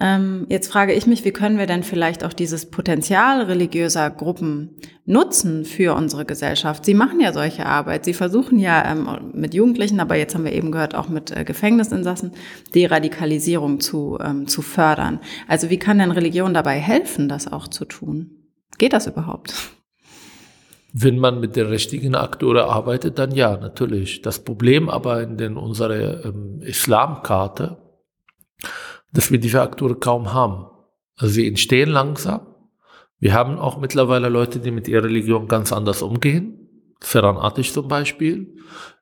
Ähm, jetzt frage ich mich, wie können wir denn vielleicht auch dieses Potenzial religiöser Gruppen nutzen für unsere Gesellschaft? Sie machen ja solche Arbeit. Sie versuchen ja ähm, mit Jugendlichen, aber jetzt haben wir eben gehört, auch mit äh, Gefängnisinsassen, die Radikalisierung zu, ähm, zu fördern. Also wie kann denn Religion dabei helfen, das auch zu tun? Geht das überhaupt? Wenn man mit den richtigen Akteuren arbeitet, dann ja, natürlich. Das Problem aber in den, unserer ähm, Islamkarte, dass wir diese Akteure kaum haben. Also sie entstehen langsam. Wir haben auch mittlerweile Leute, die mit ihrer Religion ganz anders umgehen. Ferran Attisch zum Beispiel,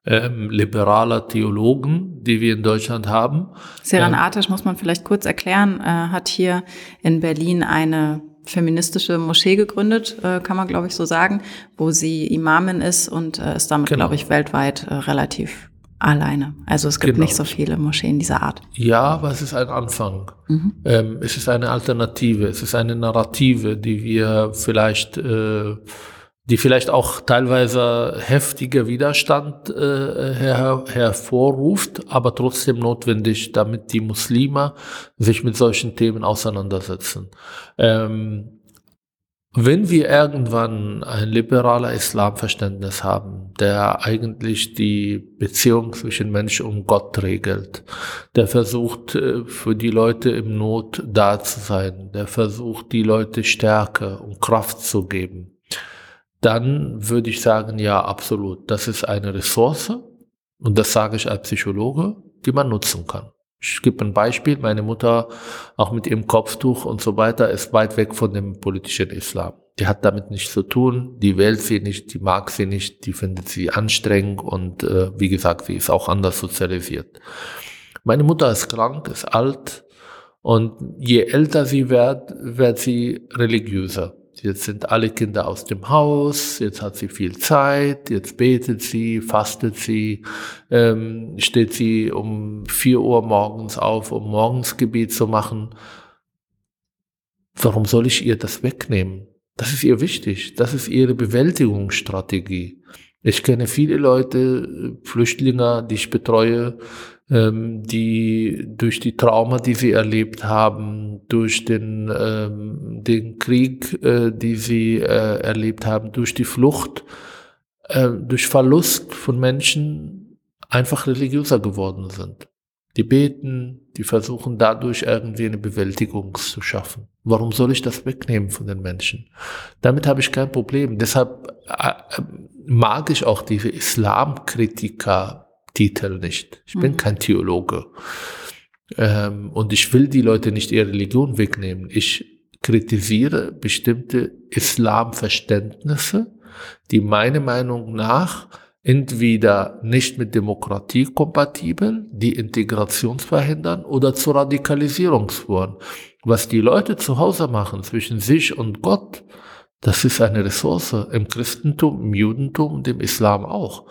ähm, liberaler Theologen, die wir in Deutschland haben. Seran ähm, muss man vielleicht kurz erklären, äh, hat hier in Berlin eine feministische Moschee gegründet, äh, kann man glaube ich so sagen, wo sie Imamin ist und äh, ist damit, genau. glaube ich, weltweit äh, relativ alleine. Also es gibt genau. nicht so viele Moscheen dieser Art. Ja, aber es ist ein Anfang. Mhm. Ähm, es ist eine Alternative, es ist eine Narrative, die wir vielleicht, äh, die vielleicht auch teilweise heftiger Widerstand äh, her hervorruft, aber trotzdem notwendig, damit die Muslime sich mit solchen Themen auseinandersetzen. Ähm, wenn wir irgendwann ein liberaler Islamverständnis haben, der eigentlich die Beziehung zwischen Mensch und Gott regelt, der versucht äh, für die Leute im Not da zu sein, der versucht die Leute Stärke und Kraft zu geben, dann würde ich sagen, ja, absolut. Das ist eine Ressource und das sage ich als Psychologe, die man nutzen kann. Ich gebe ein Beispiel. Meine Mutter, auch mit ihrem Kopftuch und so weiter, ist weit weg von dem politischen Islam. Die hat damit nichts zu tun, die wählt sie nicht, die mag sie nicht, die findet sie anstrengend und äh, wie gesagt, sie ist auch anders sozialisiert. Meine Mutter ist krank, ist alt und je älter sie wird, wird sie religiöser. Jetzt sind alle Kinder aus dem Haus, jetzt hat sie viel Zeit, jetzt betet sie, fastet sie, ähm, steht sie um vier Uhr morgens auf, um Morgensgebet zu machen. Warum soll ich ihr das wegnehmen? Das ist ihr wichtig. Das ist ihre Bewältigungsstrategie. Ich kenne viele Leute, Flüchtlinge, die ich betreue, ähm, die durch die Trauma, die sie erlebt haben, durch den, ähm, den Krieg, äh, die sie äh, erlebt haben, durch die Flucht, äh, durch Verlust von Menschen einfach religiöser geworden sind. Die beten, die versuchen dadurch irgendwie eine Bewältigung zu schaffen. Warum soll ich das wegnehmen von den Menschen? Damit habe ich kein Problem. Deshalb äh, mag ich auch diese Islamkritiker Titel nicht. Ich bin mhm. kein Theologe. Ähm, und ich will die Leute nicht ihre Religion wegnehmen. Ich kritisiere bestimmte Islamverständnisse, die meiner Meinung nach entweder nicht mit Demokratie kompatibel, die Integration verhindern oder zur Radikalisierung führen. Was die Leute zu Hause machen zwischen sich und Gott, das ist eine Ressource im Christentum, im Judentum und im Islam auch.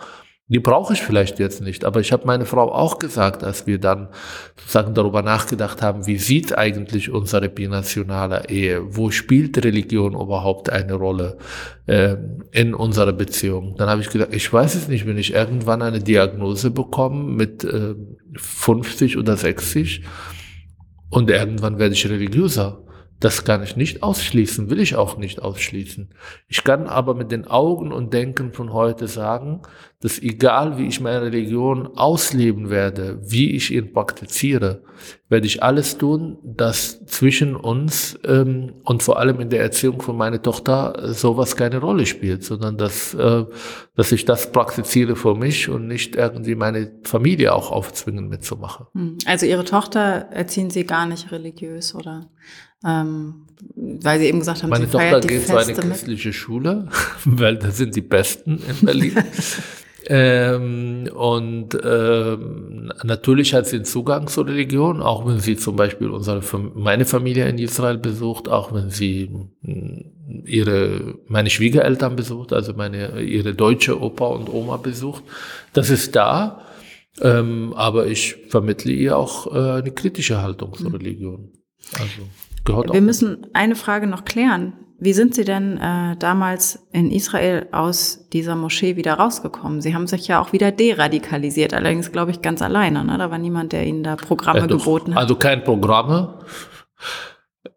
Die brauche ich vielleicht jetzt nicht, aber ich habe meine Frau auch gesagt, als wir dann sozusagen darüber nachgedacht haben, wie sieht eigentlich unsere binationale Ehe, wo spielt Religion überhaupt eine Rolle äh, in unserer Beziehung. Dann habe ich gesagt, ich weiß es nicht, wenn ich irgendwann eine Diagnose bekomme mit äh, 50 oder 60 und irgendwann werde ich religiöser. Das kann ich nicht ausschließen, will ich auch nicht ausschließen. Ich kann aber mit den Augen und Denken von heute sagen, dass egal wie ich meine Religion ausleben werde, wie ich ihn praktiziere, werde ich alles tun, dass zwischen uns ähm, und vor allem in der Erziehung von meiner Tochter sowas keine Rolle spielt, sondern dass, äh, dass ich das praktiziere für mich und nicht irgendwie meine Familie auch aufzwingen mitzumachen. Hm. Also Ihre Tochter erziehen Sie gar nicht religiös, oder? Ähm, weil Sie eben gesagt haben, meine sie Tochter geht zu einer christliche Schule, [LAUGHS] weil da sind die Besten in Berlin. [LAUGHS] Ähm, und ähm, natürlich hat sie einen Zugang zur Religion, auch wenn sie zum Beispiel unsere, meine Familie in Israel besucht, auch wenn sie mm, ihre, meine Schwiegereltern besucht, also meine, ihre deutsche Opa und Oma besucht. Das ist da, ähm, aber ich vermittle ihr auch äh, eine kritische Haltung zur Religion. Also gehört Wir müssen eine Frage noch klären. Wie sind Sie denn äh, damals in Israel aus dieser Moschee wieder rausgekommen? Sie haben sich ja auch wieder deradikalisiert, allerdings glaube ich ganz alleine. Ne? Da war niemand, der Ihnen da Programme ja, geboten hat. Also kein Programme.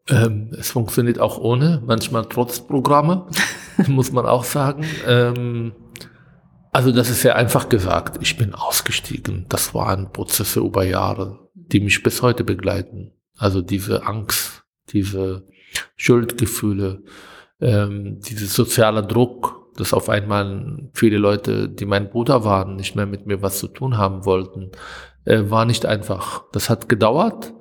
Ähm, es funktioniert auch ohne, manchmal trotz Programme, [LAUGHS] muss man auch sagen. Ähm, also das ist sehr einfach gesagt. Ich bin ausgestiegen. Das waren Prozesse über Jahre, die mich bis heute begleiten. Also diese Angst, diese Schuldgefühle, ähm, dieses soziale Druck, dass auf einmal viele Leute, die mein Bruder waren, nicht mehr mit mir was zu tun haben wollten, äh, war nicht einfach. Das hat gedauert,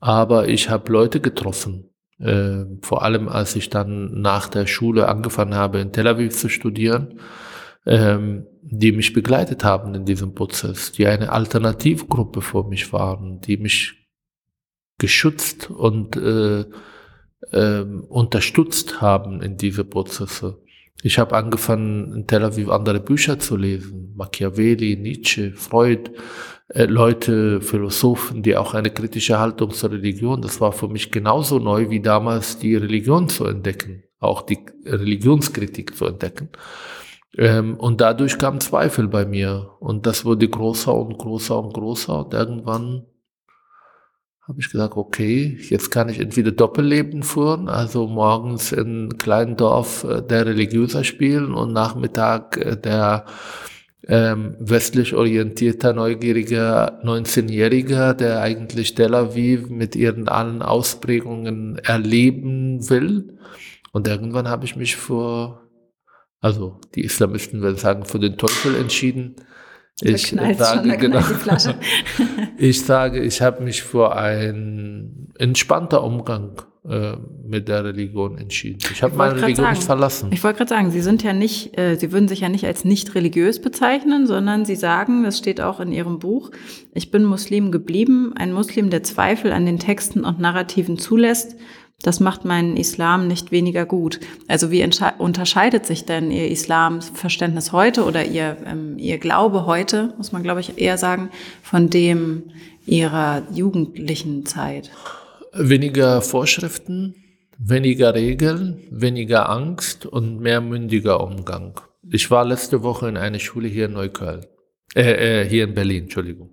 aber ich habe Leute getroffen. Äh, vor allem als ich dann nach der Schule angefangen habe, in Tel Aviv zu studieren, ähm, die mich begleitet haben in diesem Prozess, die eine Alternativgruppe vor mich waren, die mich geschützt und äh, ähm, unterstützt haben in diese Prozesse. Ich habe angefangen, in Tel Aviv andere Bücher zu lesen, Machiavelli, Nietzsche, Freud, äh, Leute, Philosophen, die auch eine kritische Haltung zur Religion, das war für mich genauso neu wie damals die Religion zu entdecken, auch die Religionskritik zu entdecken. Ähm, und dadurch kam Zweifel bei mir und das wurde größer und größer und größer und irgendwann habe ich gesagt, okay, jetzt kann ich entweder Doppelleben führen, also morgens in kleinen Dorf äh, der Religiöser spielen und Nachmittag äh, der ähm, westlich orientierter, neugieriger 19-Jähriger, der eigentlich Tel Aviv mit ihren allen Ausprägungen erleben will. Und irgendwann habe ich mich für, also die Islamisten würden sagen, für den Teufel entschieden ich sage, genau, [LAUGHS] ich sage, ich habe mich für einen entspannter Umgang äh, mit der Religion entschieden. Ich habe meine Religion sagen, nicht verlassen. Ich wollte gerade sagen, Sie sind ja nicht, äh, Sie würden sich ja nicht als nicht religiös bezeichnen, sondern Sie sagen, das steht auch in Ihrem Buch, ich bin Muslim geblieben, ein Muslim, der Zweifel an den Texten und Narrativen zulässt das macht meinen Islam nicht weniger gut. Also wie unterscheidet sich denn Ihr Islamverständnis heute oder Ihr, ähm, Ihr Glaube heute, muss man glaube ich eher sagen, von dem Ihrer jugendlichen Zeit? Weniger Vorschriften, weniger Regeln, weniger Angst und mehr mündiger Umgang. Ich war letzte Woche in einer Schule hier in Neukölln, äh, äh, hier in Berlin, Entschuldigung.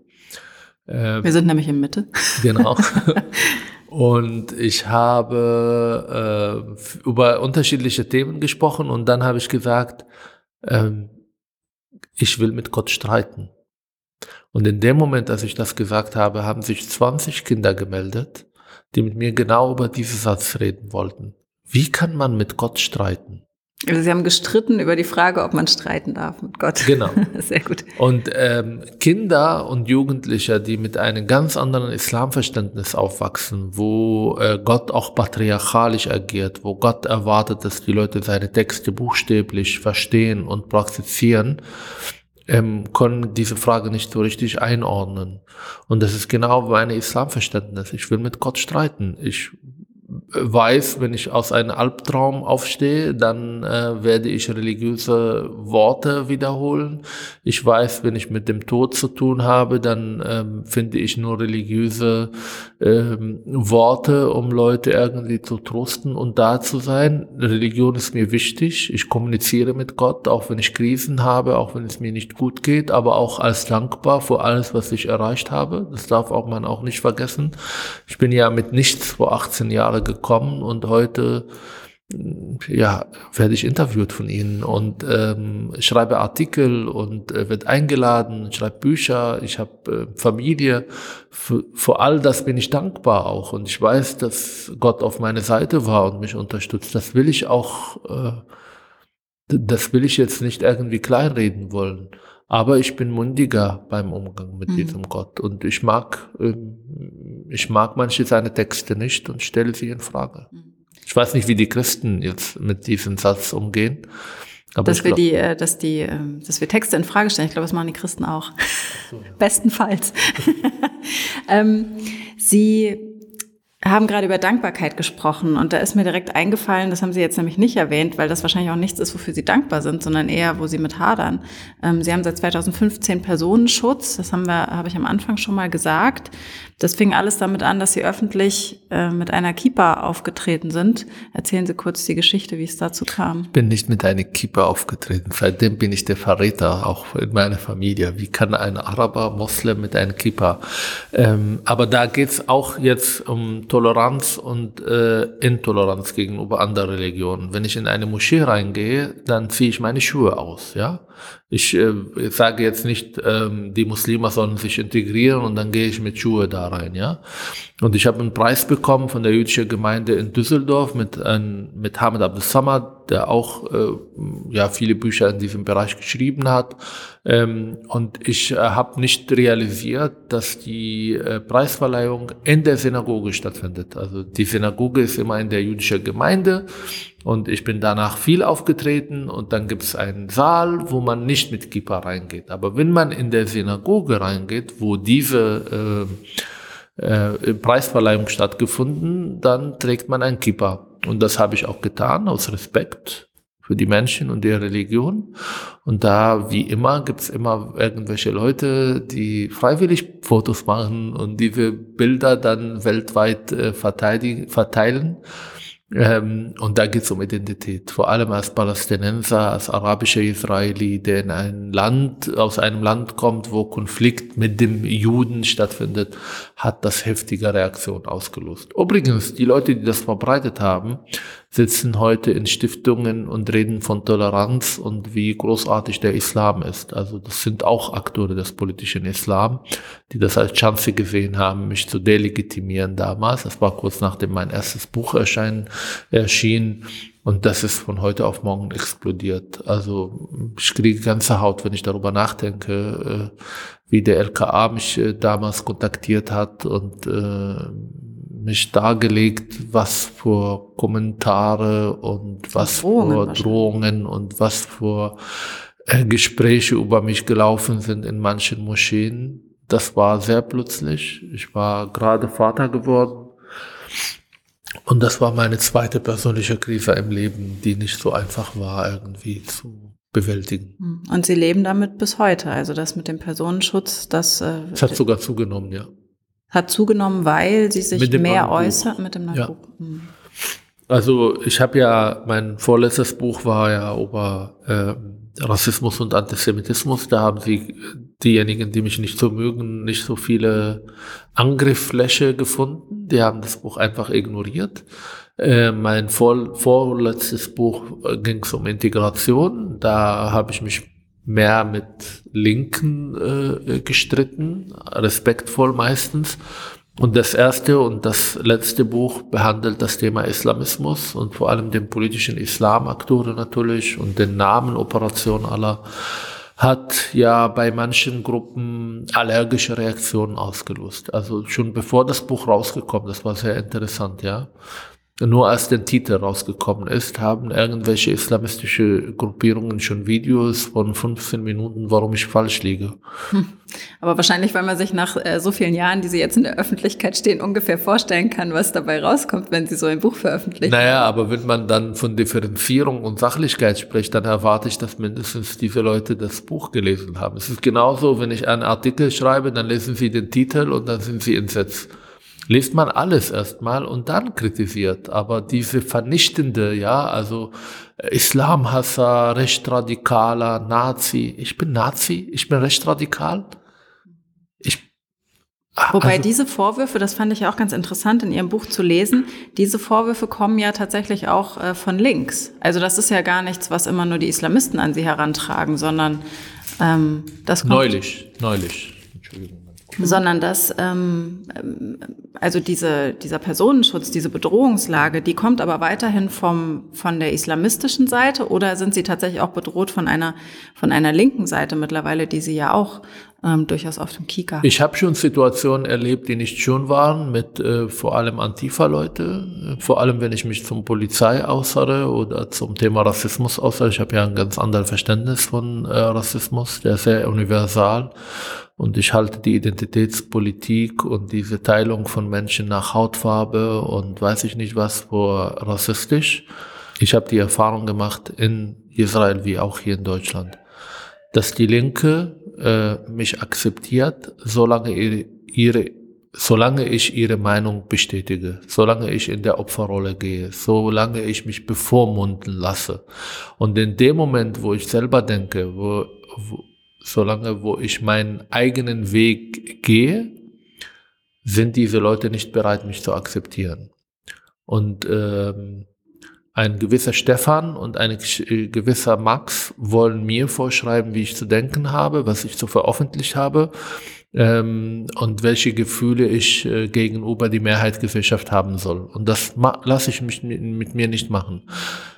Äh, Wir sind nämlich in Mitte. Genau. [LAUGHS] Und ich habe äh, über unterschiedliche Themen gesprochen und dann habe ich gesagt, ähm, ich will mit Gott streiten. Und in dem Moment, als ich das gesagt habe, haben sich 20 Kinder gemeldet, die mit mir genau über diesen Satz reden wollten. Wie kann man mit Gott streiten? Also Sie haben gestritten über die Frage, ob man streiten darf mit Gott. Genau. [LAUGHS] Sehr gut. Und ähm, Kinder und Jugendliche, die mit einem ganz anderen Islamverständnis aufwachsen, wo äh, Gott auch patriarchalisch agiert, wo Gott erwartet, dass die Leute seine Texte buchstäblich verstehen und praktizieren, ähm, können diese Frage nicht so richtig einordnen. Und das ist genau mein Islamverständnis. Ich will mit Gott streiten. Ich weiß, wenn ich aus einem Albtraum aufstehe, dann äh, werde ich religiöse Worte wiederholen. Ich weiß, wenn ich mit dem Tod zu tun habe, dann ähm, finde ich nur religiöse ähm, Worte, um Leute irgendwie zu trosten und da zu sein. Religion ist mir wichtig. Ich kommuniziere mit Gott, auch wenn ich Krisen habe, auch wenn es mir nicht gut geht, aber auch als dankbar für alles, was ich erreicht habe. Das darf auch man auch nicht vergessen. Ich bin ja mit nichts vor 18 Jahren gekommen und heute ja, werde ich interviewt von ihnen und ähm, schreibe Artikel und äh, wird eingeladen, schreibe Bücher, ich habe äh, Familie. Für, für all das bin ich dankbar auch und ich weiß, dass Gott auf meiner Seite war und mich unterstützt. Das will ich auch, äh, das will ich jetzt nicht irgendwie kleinreden wollen. Aber ich bin mundiger beim Umgang mit mhm. diesem Gott und ich mag, äh, ich mag manche seine Texte nicht und stelle sie in Frage. Mhm. Ich weiß nicht, wie die Christen jetzt mit diesem Satz umgehen. Aber dass wir glaub, die, äh, dass die, ähm, dass wir Texte in Frage stellen. Ich glaube, das machen die Christen auch. So, ja. [LAUGHS] Bestenfalls. [LAUGHS] ähm, Sie haben gerade über Dankbarkeit gesprochen und da ist mir direkt eingefallen, das haben Sie jetzt nämlich nicht erwähnt, weil das wahrscheinlich auch nichts ist, wofür Sie dankbar sind, sondern eher, wo Sie mit hadern. Ähm, Sie haben seit 2015 Personenschutz, das haben wir, habe ich am Anfang schon mal gesagt. Das fing alles damit an, dass Sie öffentlich äh, mit einer Kippa aufgetreten sind. Erzählen Sie kurz die Geschichte, wie es dazu kam. Ich bin nicht mit einer Kippa aufgetreten. Seitdem bin ich der Verräter, auch in meiner Familie. Wie kann ein Araber, Moslem mit einer Kippa? Ähm, aber da geht's auch jetzt um Toleranz und äh, Intoleranz gegenüber anderen Religionen. Wenn ich in eine Moschee reingehe, dann ziehe ich meine Schuhe aus, ja. Ich äh, sage jetzt nicht, ähm, die Muslime sollen sich integrieren und dann gehe ich mit Schuhe da rein, ja. Und ich habe einen Preis bekommen von der jüdischen Gemeinde in Düsseldorf mit, ein, mit Hamid Abdel Samad, der auch äh, ja viele Bücher in diesem Bereich geschrieben hat. Ähm, und ich äh, habe nicht realisiert, dass die äh, Preisverleihung in der Synagoge stattfindet. Also die Synagoge ist immer in der jüdischen Gemeinde und ich bin danach viel aufgetreten und dann gibt es einen Saal, wo man nicht mit Kippa reingeht. Aber wenn man in der Synagoge reingeht, wo diese äh, äh, Preisverleihung stattgefunden, dann trägt man ein Kippa. Und das habe ich auch getan, aus Respekt für die Menschen und ihre Religion. Und da, wie immer, gibt es immer irgendwelche Leute, die freiwillig Fotos machen und diese Bilder dann weltweit äh, verteilen. Ähm, und da geht es um Identität, vor allem als Palästinenser, als arabischer Israeli, der in ein Land, aus einem Land kommt, wo Konflikt mit dem Juden stattfindet, hat das heftige Reaktion ausgelöst. Übrigens, die Leute, die das verbreitet haben, sitzen heute in Stiftungen und reden von Toleranz und wie großartig der Islam ist. Also das sind auch Akteure des politischen Islam, die das als Chance gesehen haben, mich zu delegitimieren damals. Das war kurz nachdem mein erstes Buch erscheinen, erschien. Und das ist von heute auf morgen explodiert. Also ich kriege ganze Haut, wenn ich darüber nachdenke, äh, wie der LKA mich äh, damals kontaktiert hat und mich dargelegt, was für Kommentare und was Drohungen für Drohungen und was für äh, Gespräche über mich gelaufen sind in manchen Moscheen. Das war sehr plötzlich. Ich war gerade Vater geworden. Und das war meine zweite persönliche Krise im Leben, die nicht so einfach war, irgendwie zu bewältigen. Hm. Und Sie leben damit bis heute. Also das mit dem Personenschutz, das. Äh, es hat sogar zugenommen, ja. Hat zugenommen, weil sie sich mehr äußert mit dem Nachbuch. Ja. Hm. Also ich habe ja, mein vorletztes Buch war ja über äh, Rassismus und Antisemitismus. Da haben sie diejenigen, die mich nicht so mögen, nicht so viele Angriffsfläche gefunden. Die haben das Buch einfach ignoriert. Äh, mein vor, vorletztes Buch äh, ging es um Integration. Da habe ich mich mehr mit Linken äh, gestritten, respektvoll meistens. Und das erste und das letzte Buch behandelt das Thema Islamismus und vor allem den politischen Islamaktoren natürlich und den Namen Operation aller hat ja bei manchen Gruppen allergische Reaktionen ausgelöst. Also schon bevor das Buch rausgekommen, das war sehr interessant, ja. Nur als der Titel rausgekommen ist, haben irgendwelche islamistische Gruppierungen schon Videos von 15 Minuten, warum ich falsch liege. Hm. Aber wahrscheinlich, weil man sich nach äh, so vielen Jahren, die Sie jetzt in der Öffentlichkeit stehen, ungefähr vorstellen kann, was dabei rauskommt, wenn Sie so ein Buch veröffentlichen. Naja, aber wenn man dann von Differenzierung und Sachlichkeit spricht, dann erwarte ich, dass mindestens diese Leute das Buch gelesen haben. Es ist genauso, wenn ich einen Artikel schreibe, dann lesen Sie den Titel und dann sind Sie entsetzt liest man alles erstmal und dann kritisiert. Aber diese vernichtende, ja, also äh, Islamhasser, Rechtradikaler, Nazi. Ich bin Nazi, ich bin rechtsradikal. Ich ah, Wobei also, diese Vorwürfe, das fand ich auch ganz interessant in Ihrem Buch zu lesen, diese Vorwürfe kommen ja tatsächlich auch äh, von links. Also das ist ja gar nichts, was immer nur die Islamisten an sie herantragen, sondern ähm, das kommt. Neulich, neulich. Entschuldigung. Sondern dass ähm, also diese, dieser Personenschutz, diese Bedrohungslage, die kommt aber weiterhin vom, von der islamistischen Seite oder sind sie tatsächlich auch bedroht von einer, von einer linken Seite mittlerweile, die sie ja auch ähm, durchaus auf dem Kika Ich habe schon Situationen erlebt, die nicht schön waren, mit äh, vor allem Antifa-Leute, vor allem wenn ich mich zum Polizei äußere oder zum Thema Rassismus äußere. Ich habe ja ein ganz anderes Verständnis von äh, Rassismus, der ist sehr universal. Und ich halte die Identitätspolitik und diese Teilung von Menschen nach Hautfarbe und weiß ich nicht was für rassistisch. Ich habe die Erfahrung gemacht in Israel wie auch hier in Deutschland, dass die Linke äh, mich akzeptiert, solange ihre, ihre solange ich ihre Meinung bestätige, solange ich in der Opferrolle gehe, solange ich mich bevormunden lasse. Und in dem Moment, wo ich selber denke, wo, wo solange wo ich meinen eigenen Weg gehe, sind diese Leute nicht bereit, mich zu akzeptieren. Und ähm, ein gewisser Stefan und ein äh, gewisser Max wollen mir vorschreiben, wie ich zu denken habe, was ich zu veröffentlicht habe ähm, und welche Gefühle ich äh, gegenüber die Mehrheitsgesellschaft haben soll. Und das lasse ich mich mit mir nicht machen.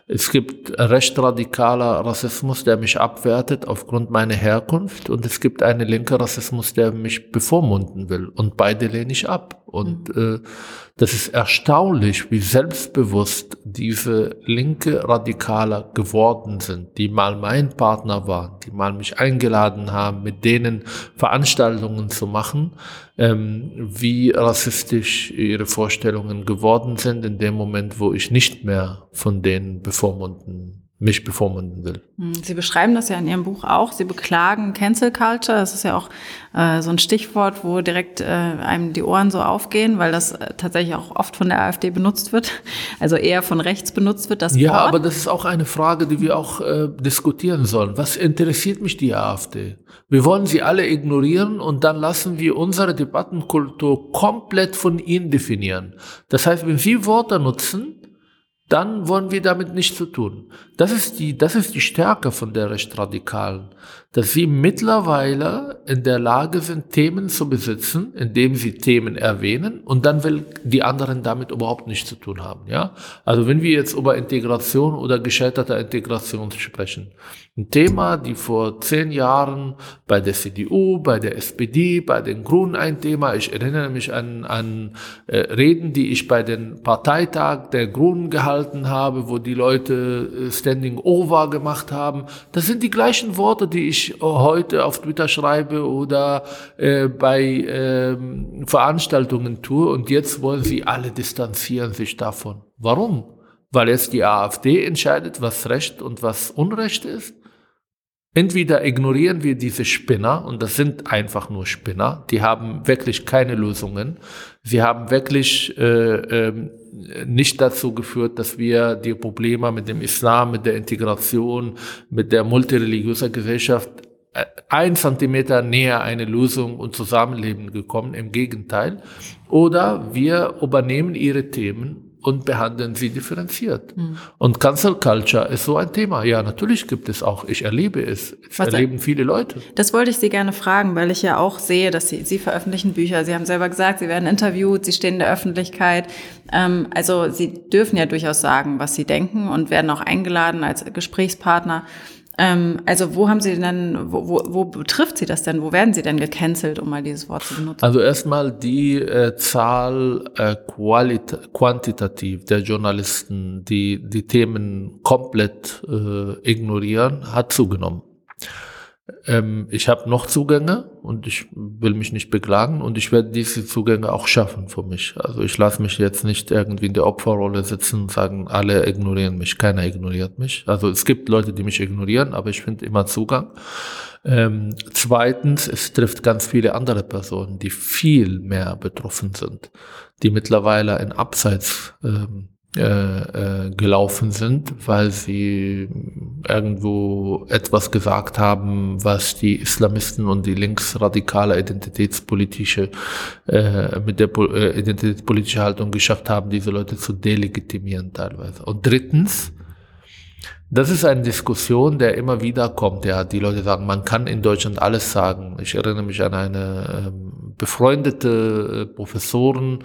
Es gibt recht radikaler Rassismus, der mich abwertet aufgrund meiner Herkunft und es gibt einen linker Rassismus, der mich bevormunden will und beide lehne ich ab. Und mhm. äh, das ist erstaunlich, wie selbstbewusst diese linke Radikaler geworden sind, die mal mein Partner waren, die mal mich eingeladen haben, mit denen Veranstaltungen zu machen ähm, wie rassistisch ihre Vorstellungen geworden sind in dem Moment, wo ich nicht mehr von denen bevormunden mich bevormunden will. Hm, Sie beschreiben das ja in Ihrem Buch auch. Sie beklagen Cancel Culture. Das ist ja auch äh, so ein Stichwort, wo direkt äh, einem die Ohren so aufgehen, weil das äh, tatsächlich auch oft von der AfD benutzt wird. [LAUGHS] Also eher von rechts benutzt wird. Das ja, Wort. aber das ist auch eine Frage, die wir auch äh, diskutieren sollen. Was interessiert mich die AfD? Wir wollen sie alle ignorieren und dann lassen wir unsere Debattenkultur komplett von ihnen definieren. Das heißt, wenn Sie Worte nutzen, dann wollen wir damit nichts zu tun. Das ist die, das ist die Stärke von der Rechtsradikalen, dass sie mittlerweile in der Lage sind, Themen zu besitzen, indem sie Themen erwähnen und dann will die anderen damit überhaupt nichts zu tun haben, ja. Also wenn wir jetzt über Integration oder gescheiterte Integration sprechen, ein Thema, die vor zehn Jahren bei der CDU, bei der SPD, bei den Grünen ein Thema. Ich erinnere mich an, an äh, Reden, die ich bei den Parteitag der Grünen gehalten habe, wo die Leute äh, Standing Over gemacht haben. Das sind die gleichen Worte, die ich heute auf Twitter schreibe oder äh, bei äh, Veranstaltungen tue. Und jetzt wollen sie alle distanzieren sich davon. Warum? Weil jetzt die AfD entscheidet, was Recht und was Unrecht ist? Entweder ignorieren wir diese Spinner, und das sind einfach nur Spinner, die haben wirklich keine Lösungen. Sie haben wirklich äh, äh, nicht dazu geführt, dass wir die Probleme mit dem Islam, mit der Integration, mit der multireligiösen Gesellschaft äh, ein Zentimeter näher eine Lösung und Zusammenleben gekommen. Im Gegenteil. Oder wir übernehmen ihre Themen und behandeln sie differenziert. Mhm. Und Cancel Culture ist so ein Thema. Ja, natürlich gibt es auch. Ich erlebe es. Es erleben viele Leute. Das wollte ich Sie gerne fragen, weil ich ja auch sehe, dass Sie, Sie veröffentlichen Bücher. Sie haben selber gesagt, Sie werden interviewt, Sie stehen in der Öffentlichkeit. Ähm, also Sie dürfen ja durchaus sagen, was Sie denken und werden auch eingeladen als Gesprächspartner. Ähm, also wo haben Sie denn, wo, wo, wo betrifft Sie das denn? Wo werden Sie denn gecancelt, um mal dieses Wort zu benutzen? Also erstmal die äh, Zahl äh, quantitativ der Journalisten, die die Themen komplett äh, ignorieren, hat zugenommen. Ähm, ich habe noch Zugänge und ich will mich nicht beklagen und ich werde diese Zugänge auch schaffen für mich. Also ich lasse mich jetzt nicht irgendwie in der Opferrolle sitzen und sagen, alle ignorieren mich, keiner ignoriert mich. Also es gibt Leute, die mich ignorieren, aber ich finde immer Zugang. Ähm, zweitens, es trifft ganz viele andere Personen, die viel mehr betroffen sind, die mittlerweile in Abseits ähm, äh, äh, gelaufen sind, weil sie irgendwo etwas gesagt haben, was die Islamisten und die linksradikale identitätspolitische äh, mit der äh, identitätspolitische Haltung geschafft haben, diese Leute zu delegitimieren teilweise. Und drittens, das ist eine Diskussion, der immer wieder kommt. Ja, die Leute sagen, man kann in Deutschland alles sagen. Ich erinnere mich an eine ähm, befreundete äh, Professorin,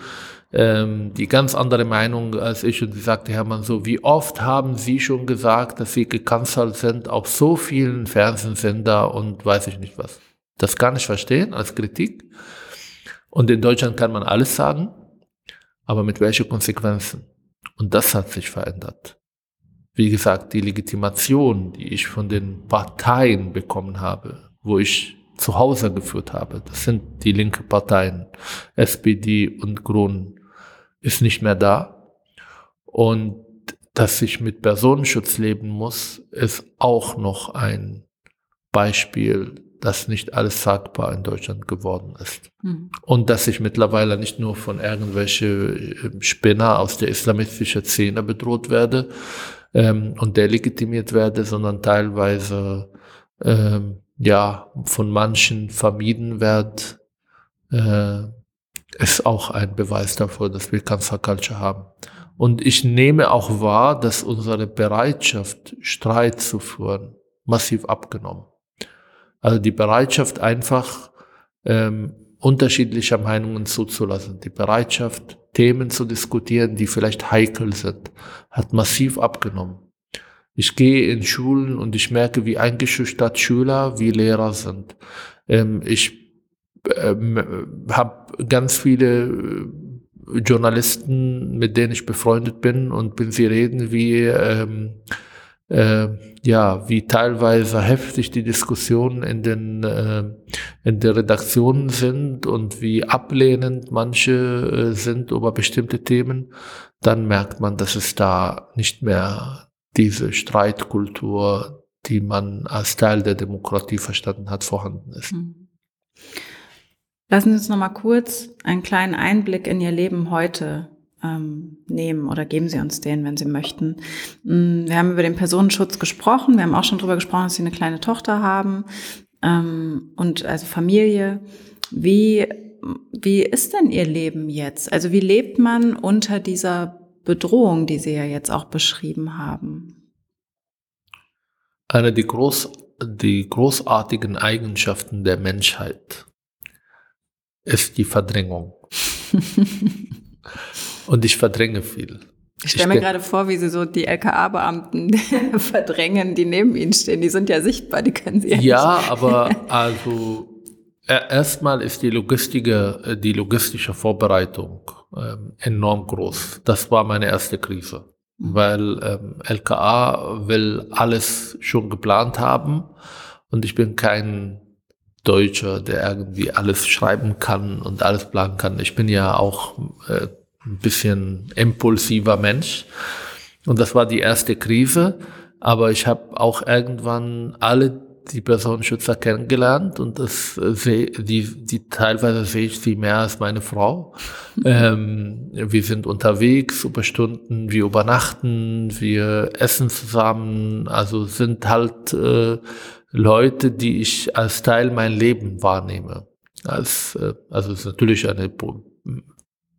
ähm, die ganz andere Meinung als ich und sie sagte, Hermann, so wie oft haben Sie schon gesagt, dass Sie gekanzelt sind auf so vielen Fernsehsender und weiß ich nicht was. Das kann ich verstehen als Kritik. Und in Deutschland kann man alles sagen, aber mit welchen Konsequenzen? Und das hat sich verändert. Wie gesagt, die Legitimation, die ich von den Parteien bekommen habe, wo ich zu Hause geführt habe, das sind die linke Parteien, SPD und Grünen, ist nicht mehr da. Und dass ich mit Personenschutz leben muss, ist auch noch ein Beispiel, dass nicht alles sagbar in Deutschland geworden ist. Mhm. Und dass ich mittlerweile nicht nur von irgendwelche ähm, Spinner aus der islamistischen Szene bedroht werde ähm, und delegitimiert werde, sondern teilweise ähm, ja von manchen vermieden wird, äh, ist auch ein Beweis dafür, dass wir Cancer Culture haben. Und ich nehme auch wahr, dass unsere Bereitschaft, Streit zu führen, massiv abgenommen. Also die Bereitschaft, einfach ähm, unterschiedlicher Meinungen zuzulassen, die Bereitschaft, Themen zu diskutieren, die vielleicht heikel sind, hat massiv abgenommen. Ich gehe in Schulen und ich merke, wie eingeschüchtert Schüler, wie Lehrer sind. Ähm, ich ähm, habe ganz viele äh, Journalisten, mit denen ich befreundet bin und bin sie reden, wie ähm, äh, ja, wie teilweise heftig die Diskussionen in den äh, in der Redaktionen sind und wie ablehnend manche äh, sind über bestimmte Themen, dann merkt man, dass es da nicht mehr diese Streitkultur, die man als Teil der Demokratie verstanden hat, vorhanden ist. Mhm. Lassen Sie uns noch mal kurz einen kleinen Einblick in Ihr Leben heute ähm, nehmen oder geben Sie uns den, wenn Sie möchten. Mm, wir haben über den Personenschutz gesprochen. Wir haben auch schon darüber gesprochen, dass Sie eine kleine Tochter haben ähm, und also Familie. Wie wie ist denn Ihr Leben jetzt? Also wie lebt man unter dieser Bedrohung, die Sie ja jetzt auch beschrieben haben? Eine der groß, die großartigen Eigenschaften der Menschheit ist die Verdrängung. [LAUGHS] Und ich verdränge viel. Ich stelle mir gerade vor, wie Sie so die LKA-Beamten [LAUGHS] verdrängen, die neben Ihnen stehen. Die sind ja sichtbar, die können Sie ja Ja, nicht. [LAUGHS] aber also erstmal ist die logistische, äh, die logistische Vorbereitung ähm, enorm groß. Das war meine erste Krise, mhm. weil ähm, LKA will alles schon geplant haben und ich bin kein Deutscher, der irgendwie alles schreiben kann und alles planen kann. Ich bin ja auch äh, ein bisschen impulsiver Mensch. Und das war die erste Krise. Aber ich habe auch irgendwann alle die Personenschützer kennengelernt und das äh, die, die teilweise sehe ich sie mehr als meine Frau. [LAUGHS] ähm, wir sind unterwegs, Überstunden, wir übernachten, wir essen zusammen, also sind halt äh, Leute, die ich als Teil mein Leben wahrnehme. Als, äh, also es ist natürlich eine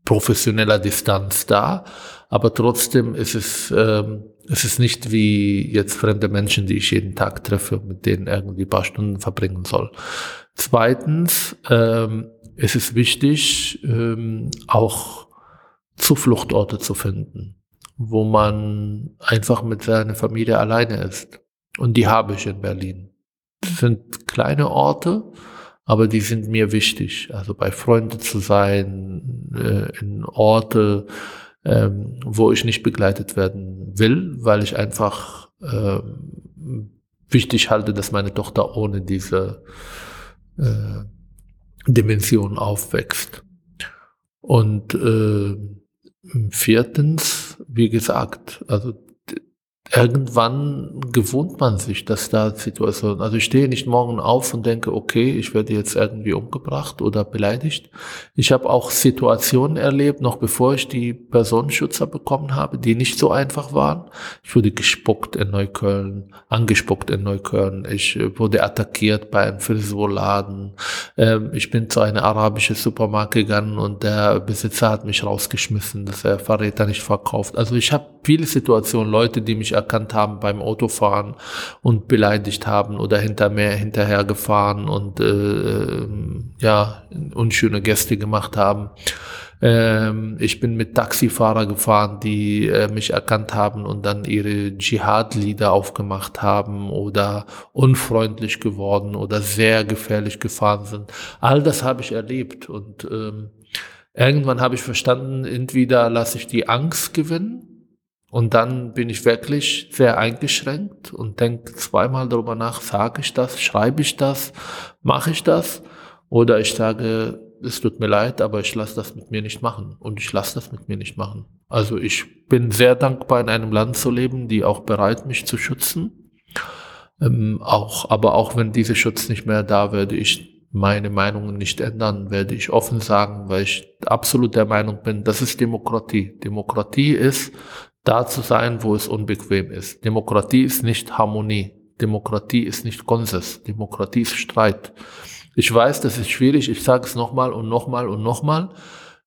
professioneller Distanz da, aber trotzdem ist es, ähm, es ist nicht wie jetzt fremde Menschen, die ich jeden Tag treffe, mit denen irgendwie paar Stunden verbringen soll. Zweitens ähm, ist es wichtig, ähm, auch Zufluchtorte zu finden, wo man einfach mit seiner Familie alleine ist. Und die habe ich in Berlin. Sind kleine Orte, aber die sind mir wichtig. Also bei Freunden zu sein, äh, in Orte, ähm, wo ich nicht begleitet werden will, weil ich einfach äh, wichtig halte, dass meine Tochter ohne diese äh, Dimension aufwächst. Und äh, viertens, wie gesagt, also irgendwann gewohnt man sich, dass da Situationen, also ich stehe nicht morgen auf und denke, okay, ich werde jetzt irgendwie umgebracht oder beleidigt. Ich habe auch Situationen erlebt, noch bevor ich die Personenschützer bekommen habe, die nicht so einfach waren. Ich wurde gespuckt in Neukölln, angespuckt in Neukölln. Ich äh, wurde attackiert bei einem Frisurladen. Ähm, ich bin zu einer arabischen Supermarkt gegangen und der Besitzer hat mich rausgeschmissen, dass er Verräter nicht verkauft. Also ich habe viele Situationen, Leute, die mich erkannt haben beim Autofahren und beleidigt haben oder hinter mir hinterher gefahren und äh, ja, unschöne Gäste gemacht haben. Ähm, ich bin mit Taxifahrer gefahren, die äh, mich erkannt haben und dann ihre Dschihad-Lieder aufgemacht haben oder unfreundlich geworden oder sehr gefährlich gefahren sind. All das habe ich erlebt und ähm, irgendwann habe ich verstanden, entweder lasse ich die Angst gewinnen und dann bin ich wirklich sehr eingeschränkt und denke zweimal darüber nach, sage ich das, schreibe ich das, mache ich das? Oder ich sage, es tut mir leid, aber ich lasse das mit mir nicht machen. Und ich lasse das mit mir nicht machen. Also ich bin sehr dankbar, in einem Land zu leben, die auch bereit, mich zu schützen. Ähm, auch, aber auch wenn dieser Schutz nicht mehr da, werde ich meine Meinungen nicht ändern, werde ich offen sagen, weil ich absolut der Meinung bin, das ist Demokratie. Demokratie ist, da zu sein, wo es unbequem ist. Demokratie ist nicht Harmonie. Demokratie ist nicht Konsens. Demokratie ist Streit. Ich weiß, das ist schwierig. Ich sage es nochmal und nochmal und nochmal.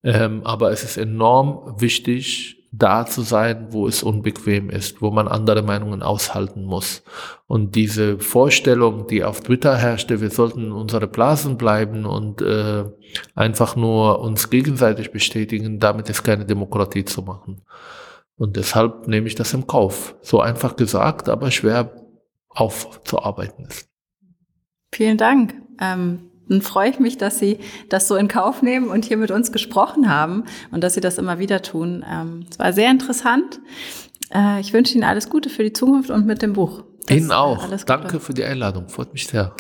Ähm, aber es ist enorm wichtig, da zu sein, wo es unbequem ist, wo man andere Meinungen aushalten muss. Und diese Vorstellung, die auf Twitter herrschte, wir sollten in unsere Blasen bleiben und äh, einfach nur uns gegenseitig bestätigen, damit ist keine Demokratie zu machen. Und deshalb nehme ich das im Kauf. So einfach gesagt, aber schwer aufzuarbeiten ist. Vielen Dank. Ähm, dann freue ich mich, dass Sie das so in Kauf nehmen und hier mit uns gesprochen haben und dass Sie das immer wieder tun. Ähm, es war sehr interessant. Äh, ich wünsche Ihnen alles Gute für die Zukunft und mit dem Buch. Das Ihnen auch. Danke für die Einladung. Freut mich sehr.